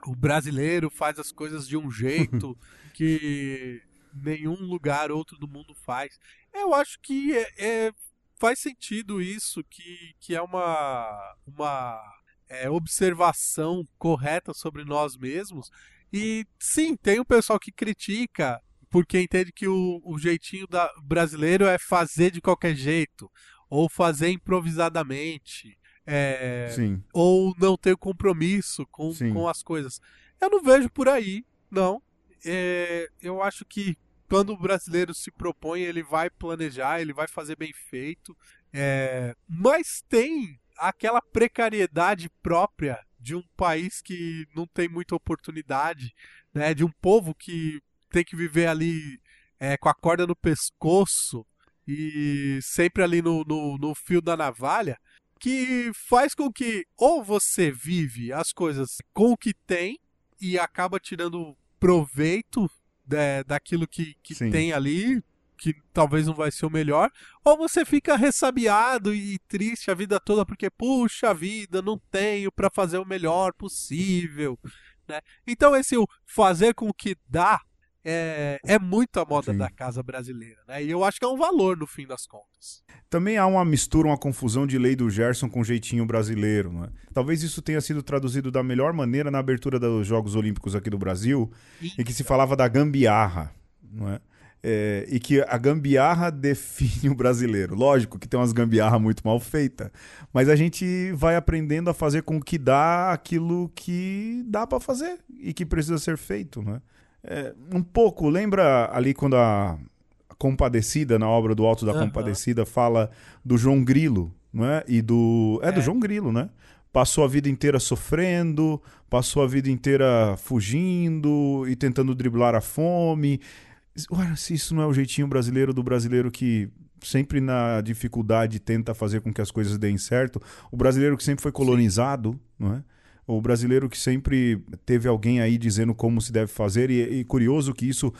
o brasileiro faz as coisas de um *laughs* jeito que nenhum lugar outro do mundo faz. Eu acho que é, é faz sentido isso, que, que é uma, uma é, observação correta sobre nós mesmos. E sim, tem o pessoal que critica porque entende que o, o jeitinho da, brasileiro é fazer de qualquer jeito, ou fazer improvisadamente, é, ou não ter compromisso com, com as coisas. Eu não vejo por aí, não. É, eu acho que quando o brasileiro se propõe, ele vai planejar, ele vai fazer bem feito. É, mas tem aquela precariedade própria de um país que não tem muita oportunidade, né? De um povo que tem que viver ali é, com a corda no pescoço e sempre ali no, no, no fio da navalha que faz com que ou você vive as coisas com o que tem e acaba tirando proveito é, daquilo que, que tem ali, que talvez não vai ser o melhor, ou você fica ressabiado e triste a vida toda porque, puxa vida, não tenho para fazer o melhor possível. Né? Então, esse o fazer com o que dá é, é muito a moda Sim. da casa brasileira, né? E eu acho que é um valor no fim das contas. Também há uma mistura, uma confusão de lei do Gerson com jeitinho brasileiro, né? Talvez isso tenha sido traduzido da melhor maneira na abertura dos Jogos Olímpicos aqui do Brasil, em que se falava da gambiarra, não é? É, e que a gambiarra *laughs* define o brasileiro. Lógico que tem umas gambiarra muito mal feitas, mas a gente vai aprendendo a fazer com que dá aquilo que dá para fazer e que precisa ser feito, né? É, um pouco, lembra ali quando a Compadecida, na obra do Alto da uhum. Compadecida, fala do João Grilo, não é? E do. É, é, do João Grilo, né? Passou a vida inteira sofrendo, passou a vida inteira fugindo e tentando driblar a fome. Olha, se isso não é o jeitinho brasileiro do brasileiro que sempre na dificuldade tenta fazer com que as coisas deem certo, o brasileiro que sempre foi colonizado, Sim. não é? O brasileiro que sempre teve alguém aí dizendo como se deve fazer, e, e curioso que isso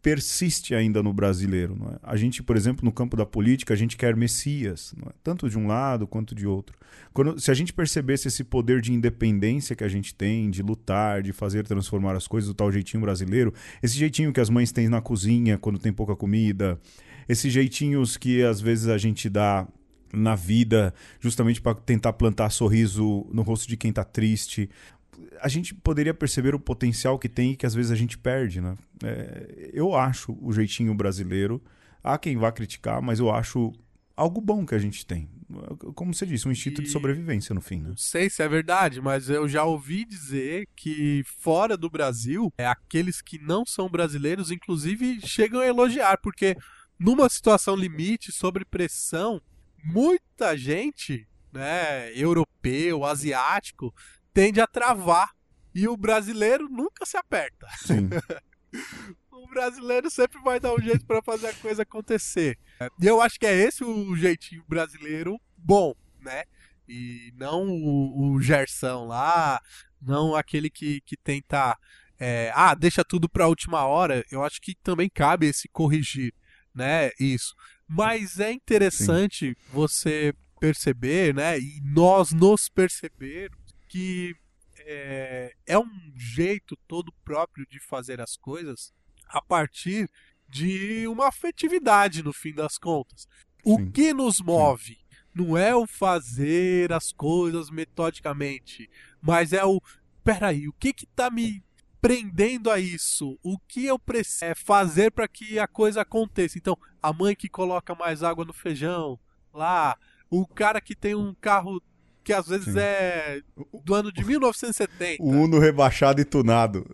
persiste ainda no brasileiro. É? A gente, por exemplo, no campo da política, a gente quer messias, é? tanto de um lado quanto de outro. Quando, se a gente percebesse esse poder de independência que a gente tem, de lutar, de fazer transformar as coisas do tal jeitinho brasileiro, esse jeitinho que as mães têm na cozinha quando tem pouca comida, esses jeitinhos que às vezes a gente dá na vida, justamente para tentar plantar sorriso no rosto de quem está triste a gente poderia perceber o potencial que tem e que às vezes a gente perde, né? É, eu acho o jeitinho brasileiro, há quem vá criticar, mas eu acho algo bom que a gente tem. Como você disse, um instinto e... de sobrevivência no fim. Né? Não sei se é verdade, mas eu já ouvi dizer que fora do Brasil, é, aqueles que não são brasileiros, inclusive, chegam a elogiar, porque numa situação limite, sobre pressão, muita gente, né, europeu, asiático, tende a travar. E o brasileiro nunca se aperta. *laughs* o brasileiro sempre vai dar um jeito para fazer a coisa acontecer. E eu acho que é esse o jeitinho brasileiro bom, né? E não o, o Gersão lá, não aquele que, que tenta. É, ah, deixa tudo para a última hora. Eu acho que também cabe esse corrigir, né? Isso. Mas é interessante Sim. você perceber, né? E nós nos perceber que é, é um jeito todo próprio de fazer as coisas a partir de uma afetividade, no fim das contas. O Sim. que nos move Sim. não é o fazer as coisas metodicamente, mas é o peraí, o que que tá me prendendo a isso? O que eu preciso é fazer para que a coisa aconteça? Então, a mãe que coloca mais água no feijão, lá, o cara que tem um carro que às vezes Sim. é do ano de 1970. O Uno rebaixado e tunado.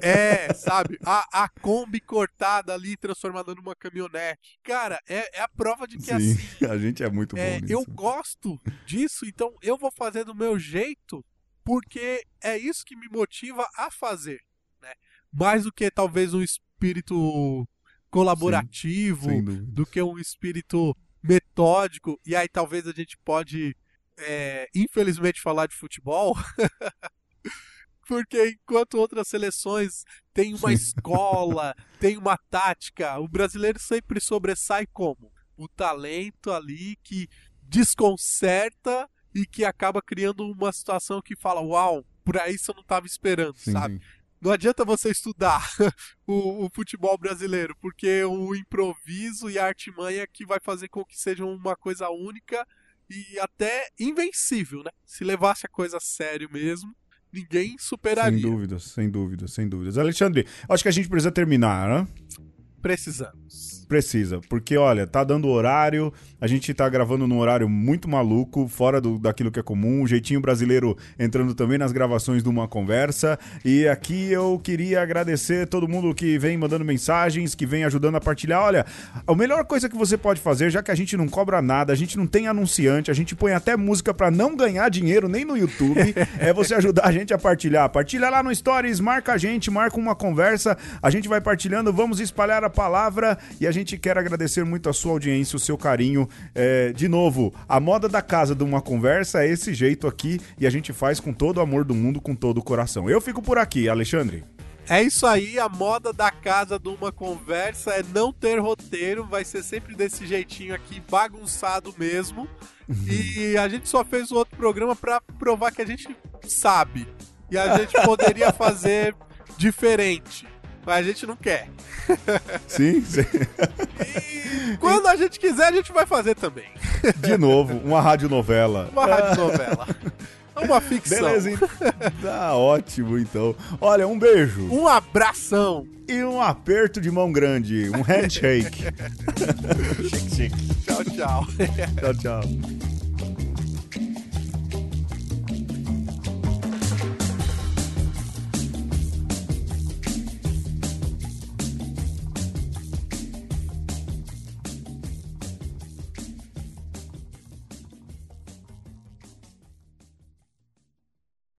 É, *laughs* sabe? A, a Kombi cortada ali, transformada numa caminhonete. Cara, é, é a prova de que Sim, assim. *laughs* A gente é muito bom é, nisso. Eu gosto disso, então eu vou fazer do meu jeito, porque é isso que me motiva a fazer. Né? Mais do que talvez um espírito colaborativo, Sim, do que um espírito metódico. E aí talvez a gente pode é, infelizmente, falar de futebol. *laughs* porque enquanto outras seleções têm uma escola, têm uma tática, o brasileiro sempre sobressai como? O talento ali que desconcerta e que acaba criando uma situação que fala: Uau, por aí eu não estava esperando, sim, sabe? Sim. Não adianta você estudar *laughs* o, o, futebol brasileiro, porque o improviso e a artimanha que vai fazer com que seja uma coisa única e até invencível, né? Se levasse a coisa a sério mesmo, ninguém superaria. Sem dúvidas, sem dúvidas, sem dúvidas. Alexandre, acho que a gente precisa terminar, né? Precisamos. Precisa, porque olha, tá dando horário, a gente tá gravando num horário muito maluco, fora do, daquilo que é comum, o jeitinho brasileiro entrando também nas gravações de uma conversa. E aqui eu queria agradecer todo mundo que vem mandando mensagens, que vem ajudando a partilhar. Olha, a melhor coisa que você pode fazer, já que a gente não cobra nada, a gente não tem anunciante, a gente põe até música para não ganhar dinheiro nem no YouTube, *laughs* é você ajudar a gente a partilhar. Partilha lá no Stories, marca a gente, marca uma conversa, a gente vai partilhando, vamos espalhar a palavra e a gente gente quer agradecer muito a sua audiência, o seu carinho. É, de novo, a moda da casa de uma conversa é esse jeito aqui e a gente faz com todo o amor do mundo, com todo o coração. Eu fico por aqui, Alexandre. É isso aí, a moda da casa de uma conversa é não ter roteiro, vai ser sempre desse jeitinho aqui, bagunçado mesmo. *laughs* e a gente só fez o outro programa para provar que a gente sabe. E a gente poderia *laughs* fazer diferente. Mas a gente não quer. *laughs* Sim, sim. E quando a gente quiser, a gente vai fazer também. De novo, uma radionovela. Uma radionovela. Uma ficção. Beleza, tá ótimo então. Olha, um beijo. Um abração. E um aperto de mão grande. Um handshake. *laughs* shake, shake. Tchau, tchau. tchau, tchau.